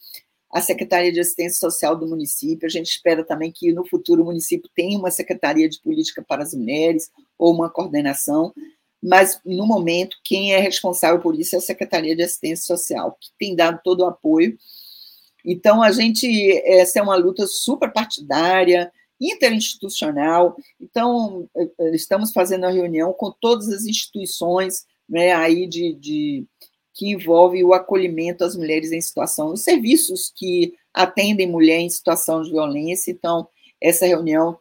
a Secretaria de Assistência Social do município. A gente espera também que no futuro o município tenha uma Secretaria de Política para as Mulheres ou uma coordenação, mas no momento quem é responsável por isso é a Secretaria de Assistência Social, que tem dado todo o apoio. Então a gente essa é uma luta super partidária, interinstitucional. Então estamos fazendo a reunião com todas as instituições né, aí de, de que envolve o acolhimento às mulheres em situação, os serviços que atendem mulher em situação de violência. Então, essa reunião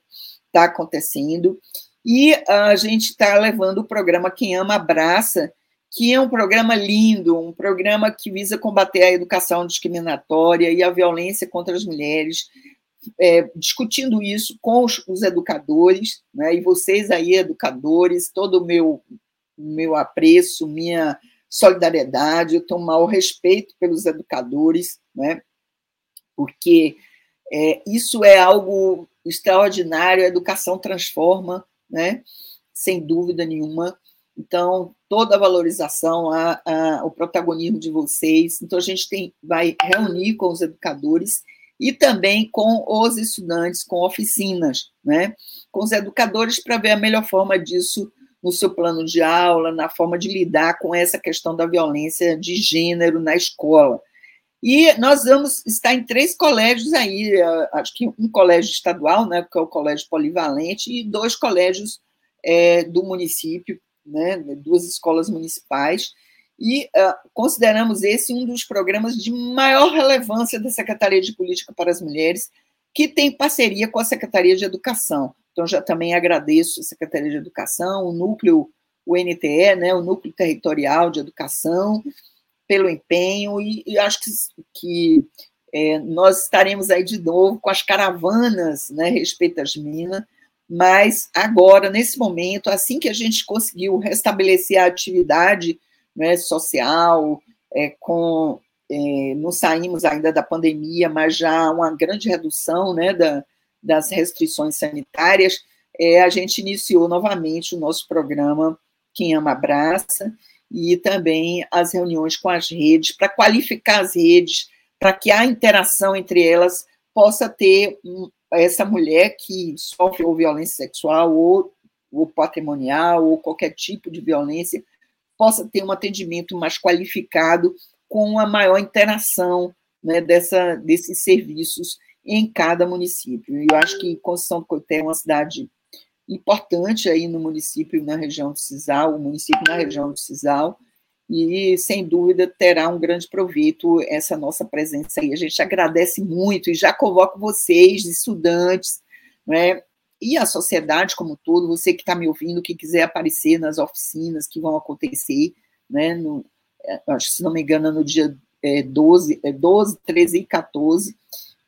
está acontecendo. E a gente está levando o programa Quem Ama Abraça, que é um programa lindo, um programa que visa combater a educação discriminatória e a violência contra as mulheres, é, discutindo isso com os, os educadores, né, e vocês aí, educadores, todo o meu, meu apreço, minha solidariedade, eu um maior respeito pelos educadores, né? porque é, isso é algo extraordinário, a educação transforma, né? sem dúvida nenhuma. Então, toda a valorização, a, a, o protagonismo de vocês. Então, a gente tem, vai reunir com os educadores e também com os estudantes, com oficinas, né? com os educadores, para ver a melhor forma disso no seu plano de aula, na forma de lidar com essa questão da violência de gênero na escola. E nós vamos estar em três colégios aí, acho que um colégio estadual, né, que é o Colégio Polivalente, e dois colégios é, do município, né, duas escolas municipais, e uh, consideramos esse um dos programas de maior relevância da Secretaria de Política para as Mulheres, que tem parceria com a Secretaria de Educação. Então, já também agradeço a Secretaria de Educação, o núcleo, o NTE, né, o Núcleo Territorial de Educação, pelo empenho, e, e acho que, que é, nós estaremos aí de novo com as caravanas, né, respeito às minas, mas agora, nesse momento, assim que a gente conseguiu restabelecer a atividade né, social, é, com, é, não saímos ainda da pandemia, mas já uma grande redução né, da, das restrições sanitárias, é, a gente iniciou novamente o nosso programa Quem Ama Abraça, e também as reuniões com as redes, para qualificar as redes, para que a interação entre elas possa ter essa mulher que sofre ou violência sexual ou, ou patrimonial ou qualquer tipo de violência possa ter um atendimento mais qualificado com uma maior interação né, dessa, desses serviços em cada município. E eu acho que Conceição do Coité é uma cidade importante aí no município, na região de Cisal, o município na região de Cisal, e sem dúvida terá um grande proveito essa nossa presença aí. A gente agradece muito e já convoco vocês, estudantes, né, e a sociedade como um todo, você que está me ouvindo, que quiser aparecer nas oficinas que vão acontecer, né, no, é, que se não me engano, no dia é, 12, é 12, 13 e 14,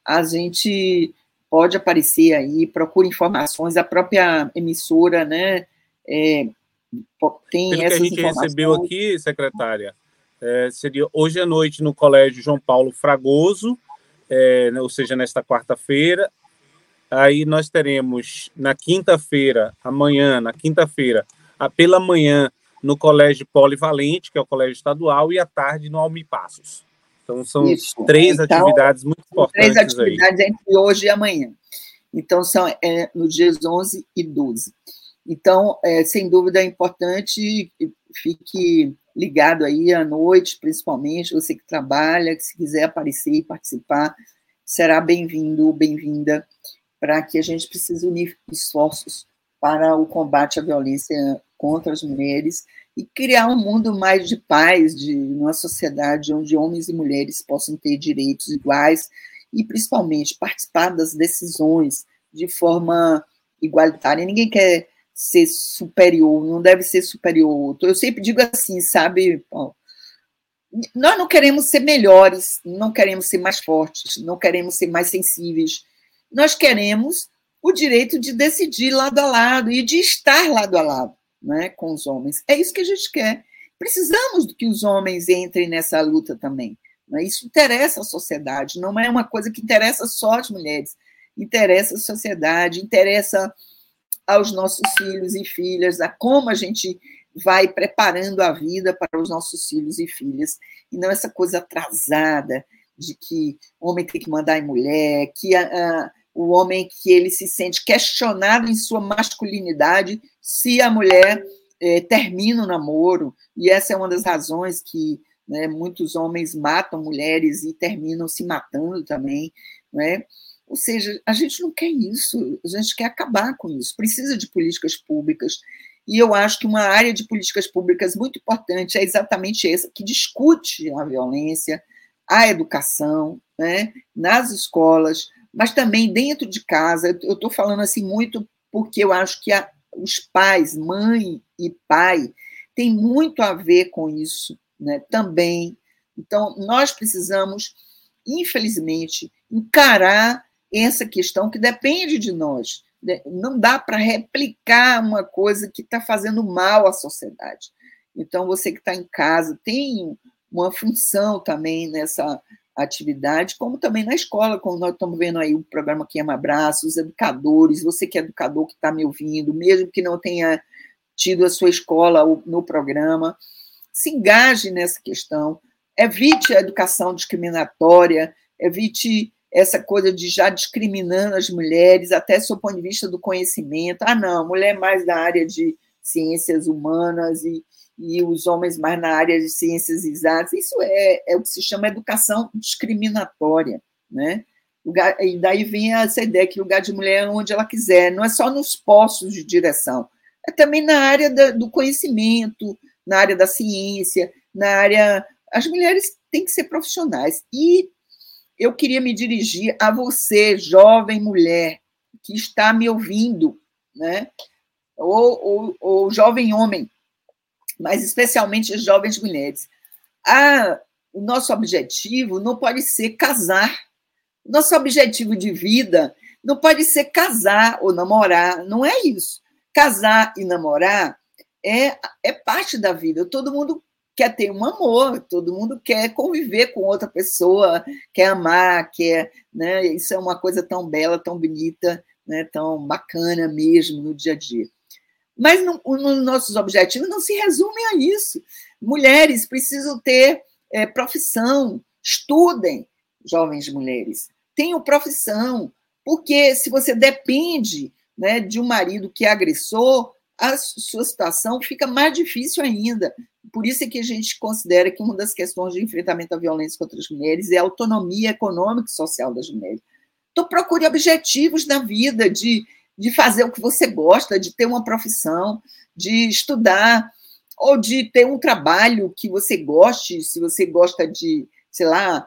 a gente pode aparecer aí, procure informações, a própria emissora, né, é, tem Pelo essas que a gente recebeu aqui, secretária, é, seria hoje à noite no Colégio João Paulo Fragoso, é, ou seja, nesta quarta-feira. Aí nós teremos na quinta-feira, amanhã, na quinta-feira, pela manhã, no Colégio Polivalente, que é o colégio estadual, e à tarde no Almipassos. Então, são Isso. três então, atividades muito importantes. Três atividades aí. entre hoje e amanhã. Então, são é, nos dias 11 e 12. Então, é, sem dúvida, é importante fique ligado aí à noite, principalmente, você que trabalha, que se quiser aparecer e participar, será bem-vindo, bem-vinda, para que a gente precise unir esforços para o combate à violência contra as mulheres e criar um mundo mais de paz, de uma sociedade onde homens e mulheres possam ter direitos iguais e, principalmente, participar das decisões de forma igualitária. Ninguém quer ser superior, não deve ser superior ao outro. Eu sempre digo assim, sabe, Paulo? Nós não queremos ser melhores, não queremos ser mais fortes, não queremos ser mais sensíveis. Nós queremos o direito de decidir lado a lado e de estar lado a lado né, com os homens. É isso que a gente quer. Precisamos que os homens entrem nessa luta também. Né? Isso interessa a sociedade, não é uma coisa que interessa só as mulheres, interessa a sociedade, interessa aos nossos filhos e filhas, a como a gente vai preparando a vida para os nossos filhos e filhas, e não essa coisa atrasada de que homem tem que mandar em mulher, que o homem que ele se sente questionado em sua masculinidade se a mulher é, termina o namoro, e essa é uma das razões que né, muitos homens matam mulheres e terminam se matando também, né? Ou seja, a gente não quer isso, a gente quer acabar com isso, precisa de políticas públicas. E eu acho que uma área de políticas públicas muito importante é exatamente essa, que discute a violência, a educação, né, nas escolas, mas também dentro de casa. Eu estou falando assim muito porque eu acho que a, os pais, mãe e pai, tem muito a ver com isso né, também. Então, nós precisamos, infelizmente, encarar essa questão que depende de nós. Né? Não dá para replicar uma coisa que está fazendo mal à sociedade. Então, você que está em casa tem uma função também nessa atividade, como também na escola, como nós estamos vendo aí o programa Queima Abraço, os educadores, você que é educador que está me ouvindo, mesmo que não tenha tido a sua escola no programa. Se engaje nessa questão, evite a educação discriminatória, evite essa coisa de já discriminando as mulheres, até do ponto de vista do conhecimento. Ah, não, mulher mais da área de ciências humanas e, e os homens mais na área de ciências exatas. Isso é, é o que se chama educação discriminatória, né? Lugar, e daí vem essa ideia que lugar de mulher é onde ela quiser, não é só nos postos de direção, é também na área da, do conhecimento, na área da ciência, na área. As mulheres têm que ser profissionais. E eu queria me dirigir a você, jovem mulher, que está me ouvindo, né? ou, ou, ou jovem homem, mas especialmente jovens mulheres. O nosso objetivo não pode ser casar. Nosso objetivo de vida não pode ser casar ou namorar, não é isso. Casar e namorar é, é parte da vida. Todo mundo quer ter um amor, todo mundo quer conviver com outra pessoa, quer amar, quer, né? Isso é uma coisa tão bela, tão bonita, né? Tão bacana mesmo no dia a dia. Mas nos nossos objetivos não se resume a isso. Mulheres precisam ter é, profissão, estudem, jovens mulheres, tenham profissão, porque se você depende né, de um marido que é agressor, a sua situação fica mais difícil ainda. Por isso é que a gente considera que uma das questões de enfrentamento à violência contra as mulheres é a autonomia econômica e social das mulheres. Então, procure objetivos na vida de de fazer o que você gosta, de ter uma profissão, de estudar, ou de ter um trabalho que você goste, se você gosta de, sei lá,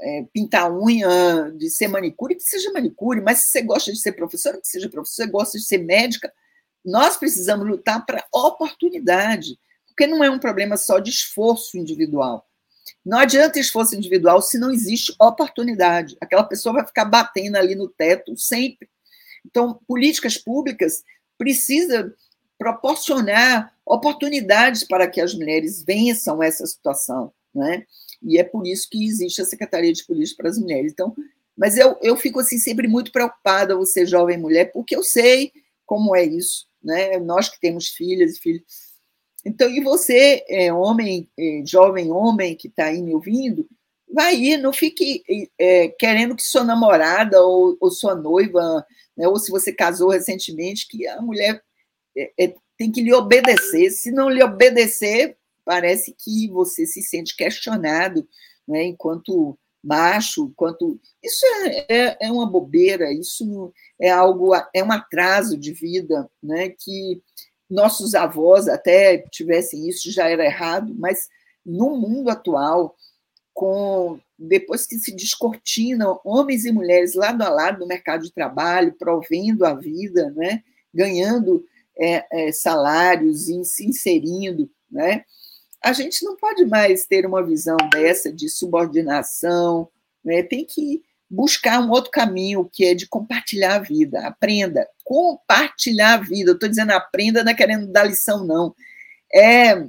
é, pintar unha, de ser manicure, que seja manicure, mas se você gosta de ser professora, que seja professora, gosta de ser médica, nós precisamos lutar para oportunidade, porque não é um problema só de esforço individual. Não adianta esforço individual se não existe oportunidade. Aquela pessoa vai ficar batendo ali no teto sempre então, políticas públicas precisam proporcionar oportunidades para que as mulheres vençam essa situação, né? E é por isso que existe a Secretaria de Política para as Mulheres. Então, mas eu, eu fico assim sempre muito preocupada, você jovem mulher, porque eu sei como é isso, né? Nós que temos filhas e filhos. Então, e você, é, homem, é, jovem homem que está aí me ouvindo, vai ir, não fique é, querendo que sua namorada ou, ou sua noiva né? ou se você casou recentemente, que a mulher é, é, tem que lhe obedecer. Se não lhe obedecer, parece que você se sente questionado né? enquanto macho, enquanto isso é, é, é, uma bobeira, isso é algo, é um atraso de vida, né? Que nossos avós até tivessem isso já era errado, mas no mundo atual, com depois que se descortinam homens e mulheres lado a lado no mercado de trabalho, provendo a vida, né? ganhando é, é, salários e se inserindo, né? a gente não pode mais ter uma visão dessa de subordinação, né? tem que buscar um outro caminho que é de compartilhar a vida. Aprenda, compartilhar a vida. Estou dizendo aprenda, não é querendo dar lição, não. É,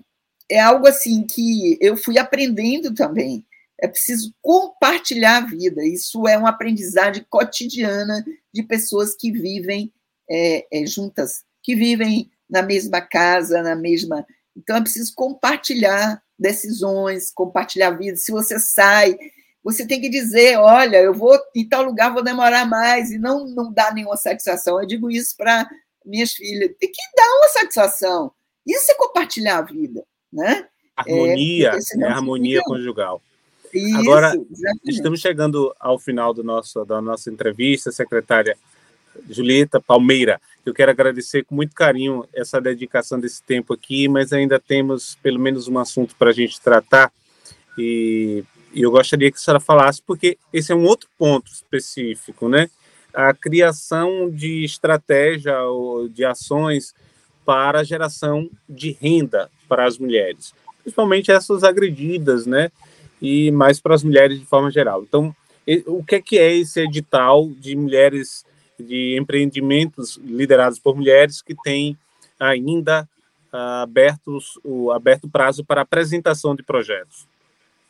é algo assim que eu fui aprendendo também é preciso compartilhar a vida. Isso é uma aprendizagem cotidiana de pessoas que vivem é, é, juntas, que vivem na mesma casa, na mesma. Então, é preciso compartilhar decisões, compartilhar a vida. Se você sai, você tem que dizer: olha, eu vou em tal lugar, vou demorar mais, e não, não dá nenhuma satisfação. Eu digo isso para minhas filhas: tem que dar uma satisfação. Isso é compartilhar a vida. Né? Harmonia, é, é harmonia conjugal. Isso, Agora, exatamente. estamos chegando ao final do nosso, da nossa entrevista, secretária Julieta Palmeira. Eu quero agradecer com muito carinho essa dedicação desse tempo aqui, mas ainda temos pelo menos um assunto para a gente tratar e, e eu gostaria que a senhora falasse, porque esse é um outro ponto específico, né? A criação de estratégia ou de ações para a geração de renda para as mulheres, principalmente essas agredidas, né? E mais para as mulheres de forma geral. Então, o que é, que é esse edital de mulheres, de empreendimentos liderados por mulheres que tem ainda uh, abertos, o aberto prazo para apresentação de projetos?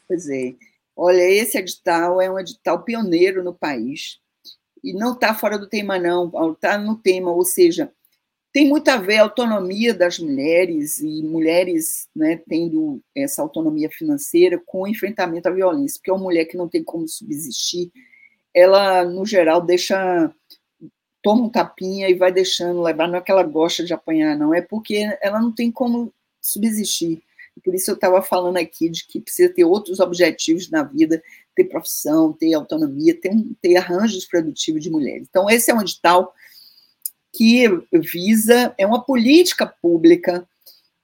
Pois é. Olha, esse edital é um edital pioneiro no país e não está fora do tema, não, está no tema, ou seja, tem muito a ver a autonomia das mulheres e mulheres né, tendo essa autonomia financeira com o enfrentamento à violência, porque uma mulher que não tem como subsistir, ela, no geral, deixa toma um tapinha e vai deixando levar, não é que ela gosta de apanhar, não, é porque ela não tem como subsistir. Por isso eu estava falando aqui de que precisa ter outros objetivos na vida, ter profissão, ter autonomia, ter, ter arranjos produtivos de mulheres. Então, esse é um edital que visa, é uma política pública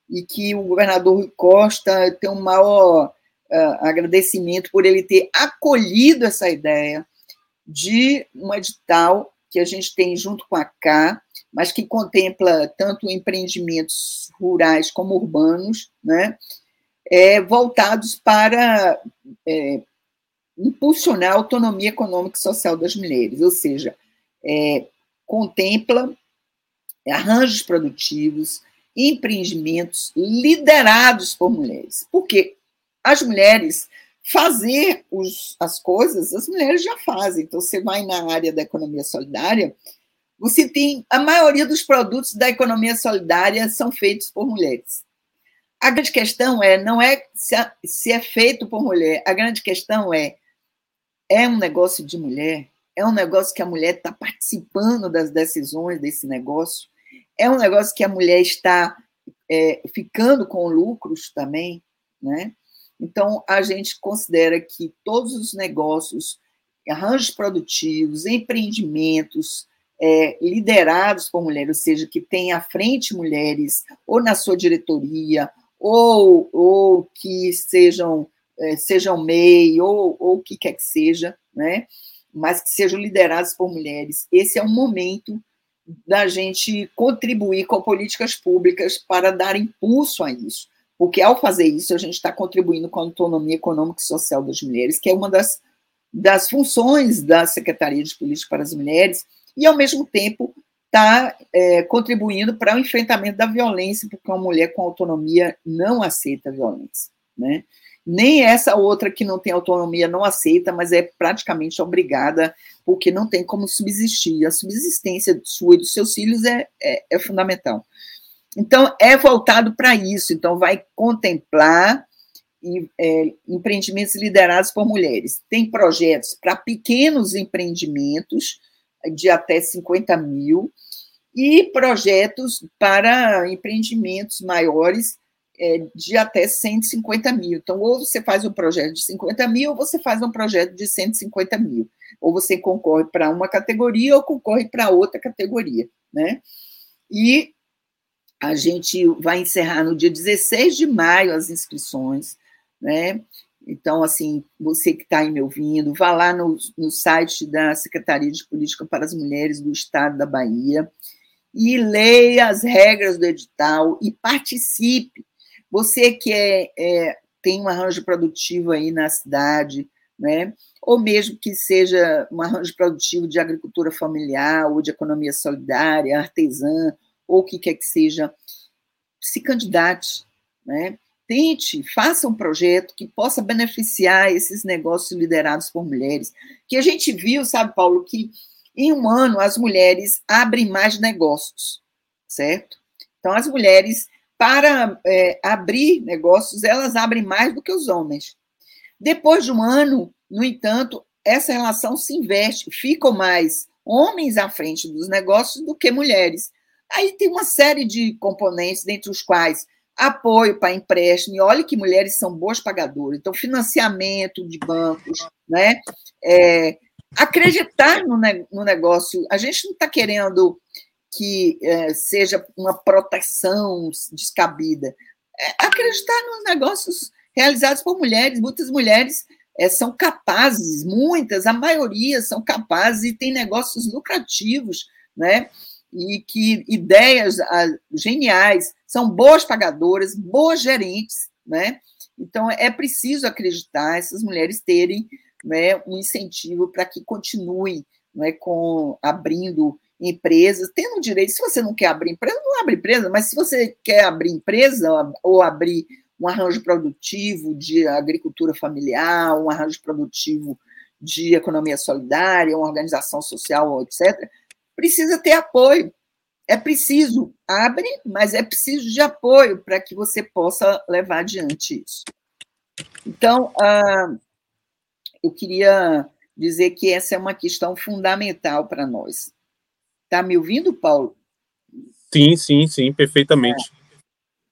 e que o governador Rui Costa tem um maior uh, agradecimento por ele ter acolhido essa ideia de um edital que a gente tem junto com a CA, mas que contempla tanto empreendimentos rurais como urbanos, né, é, voltados para é, impulsionar a autonomia econômica e social das mulheres, ou seja, é, contempla arranjos produtivos, empreendimentos liderados por mulheres. Porque as mulheres fazer os, as coisas, as mulheres já fazem. Então, você vai na área da economia solidária, você tem a maioria dos produtos da economia solidária são feitos por mulheres. A grande questão é não é se, se é feito por mulher, a grande questão é é um negócio de mulher, é um negócio que a mulher está participando das decisões desse negócio, é um negócio que a mulher está é, ficando com lucros também, né? Então, a gente considera que todos os negócios, arranjos produtivos, empreendimentos é, liderados por mulheres, ou seja, que tem à frente mulheres, ou na sua diretoria, ou, ou que sejam, é, sejam MEI, ou, ou o que quer que seja, né? mas que sejam liderados por mulheres. Esse é um momento da gente contribuir com políticas públicas para dar impulso a isso porque ao fazer isso a gente está contribuindo com a autonomia econômica e social das mulheres, que é uma das, das funções da Secretaria de Política para as Mulheres, e ao mesmo tempo está é, contribuindo para o enfrentamento da violência, porque uma mulher com autonomia não aceita violência, né? Nem essa outra que não tem autonomia não aceita, mas é praticamente obrigada, porque não tem como subsistir. A subsistência sua e dos seus filhos é, é, é fundamental. Então, é voltado para isso. Então, vai contemplar é, empreendimentos liderados por mulheres. Tem projetos para pequenos empreendimentos de até 50 mil e projetos para empreendimentos maiores é, de até 150 mil. Então, ou você faz um projeto de 50 mil, ou você faz um projeto de 150 mil. Ou você concorre para uma categoria ou concorre para outra categoria. Né? E a gente vai encerrar no dia 16 de maio as inscrições, né? Então, assim, você que está aí me ouvindo, vá lá no, no site da Secretaria de Política para as Mulheres do Estado da Bahia e leia as regras do edital e participe. Você que é, é, tem um arranjo produtivo aí na cidade, né? ou mesmo que seja um arranjo produtivo de agricultura familiar ou de economia solidária, artesã, ou o que quer que seja, se candidate, né? Tente, faça um projeto que possa beneficiar esses negócios liderados por mulheres. Que a gente viu, sabe, Paulo, que em um ano as mulheres abrem mais negócios, certo? Então, as mulheres, para é, abrir negócios, elas abrem mais do que os homens. Depois de um ano, no entanto, essa relação se investe, ficam mais homens à frente dos negócios do que mulheres. Aí tem uma série de componentes, dentre os quais apoio para empréstimo, e olha que mulheres são boas pagadoras, então financiamento de bancos, né? É, acreditar no, no, negócio. A gente não está querendo que é, seja uma proteção descabida. É acreditar nos negócios realizados por mulheres. Muitas mulheres é, são capazes, muitas, a maioria são capazes e têm negócios lucrativos, né? e que ideias geniais, são boas pagadoras, boas gerentes, né? Então, é preciso acreditar essas mulheres terem né, um incentivo para que continuem né, com abrindo empresas, tendo direito. Se você não quer abrir empresa, não abre empresa, mas se você quer abrir empresa ou abrir um arranjo produtivo de agricultura familiar, um arranjo produtivo de economia solidária, uma organização social, etc., precisa ter apoio. é preciso, abre, mas é preciso de apoio para que você possa levar adiante isso. Então, ah, eu queria dizer que essa é uma questão fundamental para nós. Está me ouvindo, Paulo? Sim, sim, sim, perfeitamente.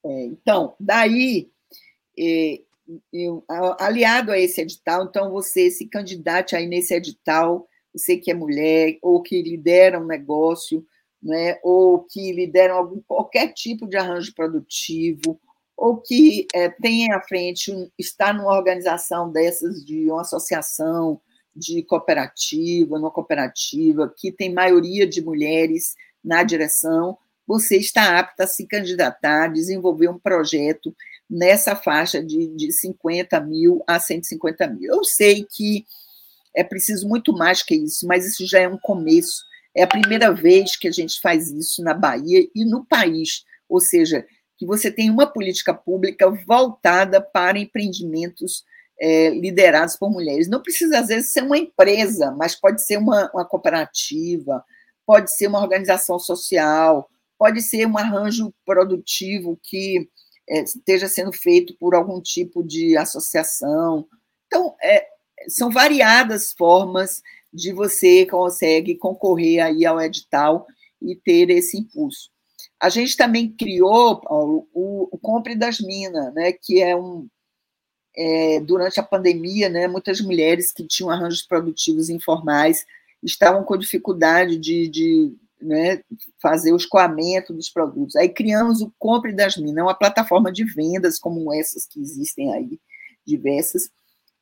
É, é, então, daí, é, eu, aliado a esse edital, então você se candidate aí nesse edital, você que é mulher, ou que lidera um negócio, né, ou que lideram algum, qualquer tipo de arranjo produtivo, ou que é, tem à frente, está numa organização dessas, de uma associação, de cooperativa, uma cooperativa, que tem maioria de mulheres na direção, você está apta a se candidatar, desenvolver um projeto nessa faixa de, de 50 mil a 150 mil. Eu sei que é preciso muito mais que isso, mas isso já é um começo. É a primeira vez que a gente faz isso na Bahia e no país, ou seja, que você tem uma política pública voltada para empreendimentos é, liderados por mulheres. Não precisa, às vezes, ser uma empresa, mas pode ser uma, uma cooperativa, pode ser uma organização social, pode ser um arranjo produtivo que é, esteja sendo feito por algum tipo de associação. Então, é, são variadas formas de você consegue concorrer aí ao edital e ter esse impulso. A gente também criou, Paulo, o, o Compre das Minas, né, que é um, é, durante a pandemia, né, muitas mulheres que tinham arranjos produtivos informais estavam com dificuldade de, de né, fazer o escoamento dos produtos. Aí criamos o Compre das Minas, uma plataforma de vendas como essas que existem aí, diversas,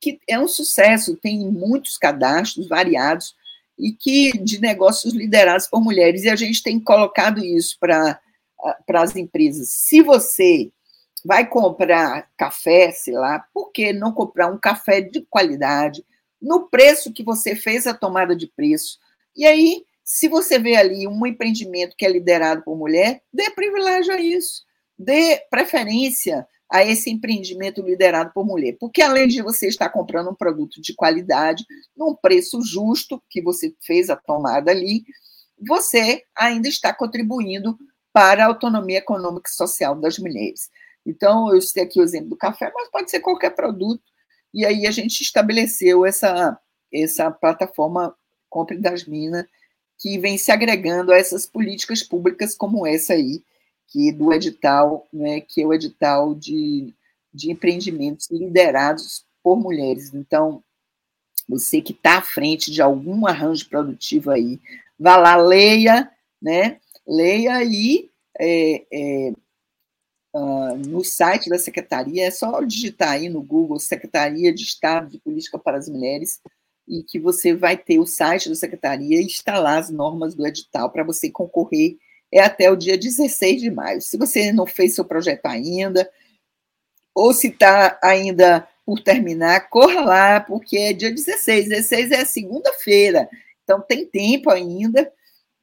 que é um sucesso, tem muitos cadastros variados e que de negócios liderados por mulheres, e a gente tem colocado isso para as empresas. Se você vai comprar café, sei lá, por que não comprar um café de qualidade, no preço que você fez a tomada de preço? E aí, se você vê ali um empreendimento que é liderado por mulher, dê privilégio a isso, dê preferência a esse empreendimento liderado por mulher. Porque além de você estar comprando um produto de qualidade, num preço justo, que você fez a tomada ali, você ainda está contribuindo para a autonomia econômica e social das mulheres. Então, eu citei aqui o exemplo do café, mas pode ser qualquer produto. E aí a gente estabeleceu essa, essa plataforma Compre das Minas, que vem se agregando a essas políticas públicas como essa aí, que do edital, né, que é o edital de, de empreendimentos liderados por mulheres. Então, você que está à frente de algum arranjo produtivo aí, vá lá, leia, né? Leia e é, é, uh, no site da Secretaria, é só digitar aí no Google Secretaria de Estado de Política para as Mulheres, e que você vai ter o site da Secretaria e lá as normas do edital para você concorrer é até o dia 16 de maio. Se você não fez seu projeto ainda, ou se está ainda por terminar, corra lá, porque é dia 16. 16 é segunda-feira, então tem tempo ainda,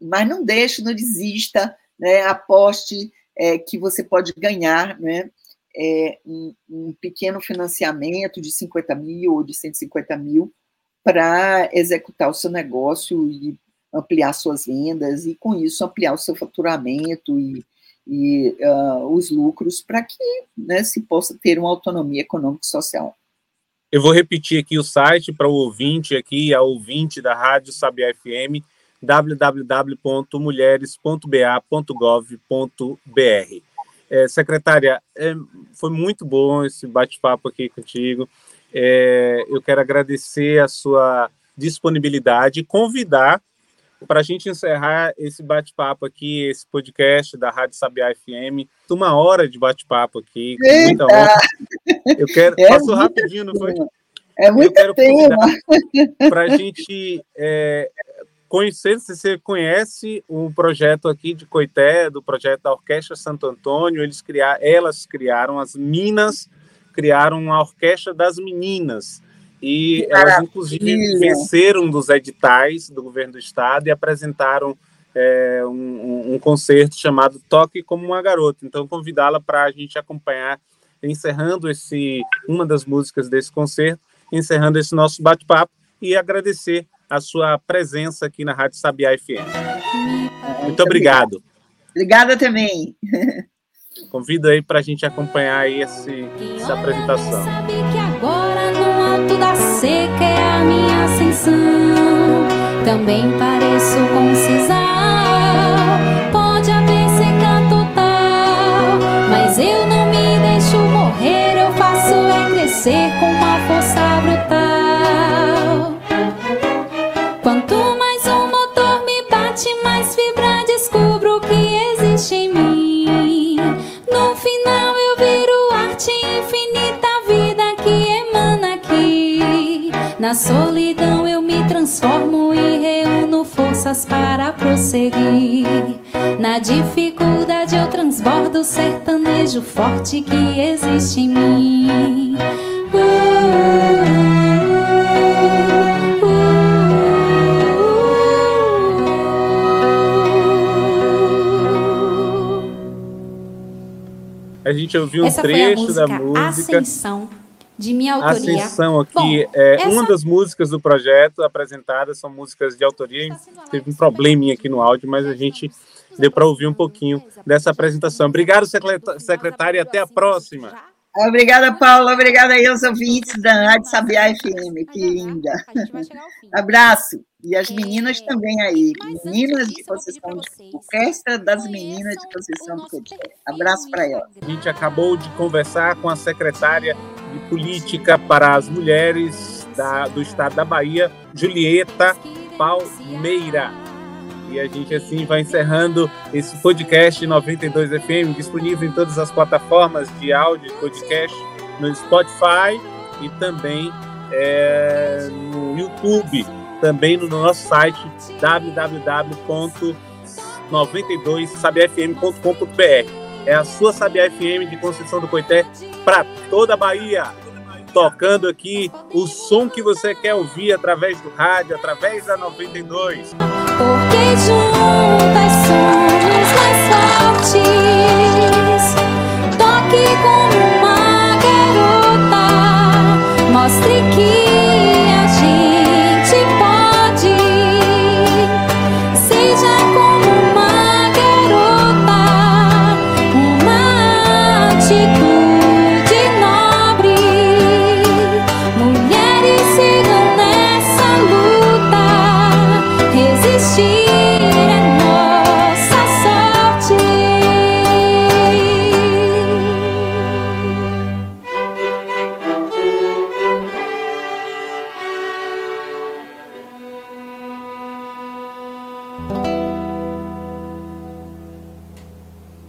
mas não deixe, não desista, né? aposte é, que você pode ganhar né? É, um, um pequeno financiamento de 50 mil ou de 150 mil para executar o seu negócio e ampliar suas vendas e, com isso, ampliar o seu faturamento e, e uh, os lucros para que né, se possa ter uma autonomia econômica e social. Eu vou repetir aqui o site para o ouvinte aqui, a ouvinte da Rádio Sabiá FM, www.mulheres.ba.gov.br. É, secretária, é, foi muito bom esse bate-papo aqui contigo. É, eu quero agradecer a sua disponibilidade e convidar para a gente encerrar esse bate-papo aqui, esse podcast da Rádio Sabiá FM, uma hora de bate-papo aqui, muita honra. Eu quero. É passou rapidinho, não foi? É muito tempo. Para a gente é, conhecer, se você conhece um projeto aqui de Coité, do projeto da Orquestra Santo Antônio, eles criaram, elas criaram as Minas, criaram uma orquestra das meninas e elas, inclusive, venceram dos editais do governo do estado e apresentaram é, um, um, concerto chamado Toque como uma Garota. Então, convidá-la para a gente acompanhar, encerrando esse uma das músicas desse concerto, encerrando esse nosso bate-papo e agradecer a sua presença aqui na Rádio Sabiá FM. Muito obrigado. Obrigada também. Convido aí para a gente acompanhar aí esse, essa apresentação. Sabe que agora no alto da seca é a minha ascensão. Também pareço com sisal. Pode haver seca total, mas eu não me deixo morrer. Eu faço é crescer com uma bate, mais fibra descubro que existe em mim. No final eu viro arte infinita, vida que emana aqui. Na solidão eu me transformo e reúno forças para prosseguir. Na dificuldade eu transbordo o sertanejo forte que existe em mim. Uh, A gente ouviu um Essa a trecho da música. Ascensão, de minha autoria. Ascensão aqui Bom, é essa- uma das músicas do projeto apresentadas são músicas de autoria. Teve um probleminha aqui no áudio, mas a gente deu para ouvir um pouquinho dessa apresentação. Obrigado, secretária, e até a próxima. Obrigada, Paula. Obrigada aí aos ouvintes da Rádio Sabiá FM. Que linda. Abraço. E as meninas também aí. Meninas de Conceição de Orquestra das Meninas de Conceição do Coté. Abraço para elas. A gente acabou de conversar com a secretária de Política para as Mulheres da- do Estado da Bahia, Julieta Palmeira. E a gente assim vai encerrando esse podcast 92 FM, disponível em todas as plataformas de áudio e podcast, no Spotify e também é, no YouTube, também no nosso site www.92sabiafm.com.br. É a sua Sabia FM de Conceição do Coité para toda a Bahia tocando aqui o som que você quer ouvir através do rádio, através da 92 porque juntas somos mais fortes. Toque com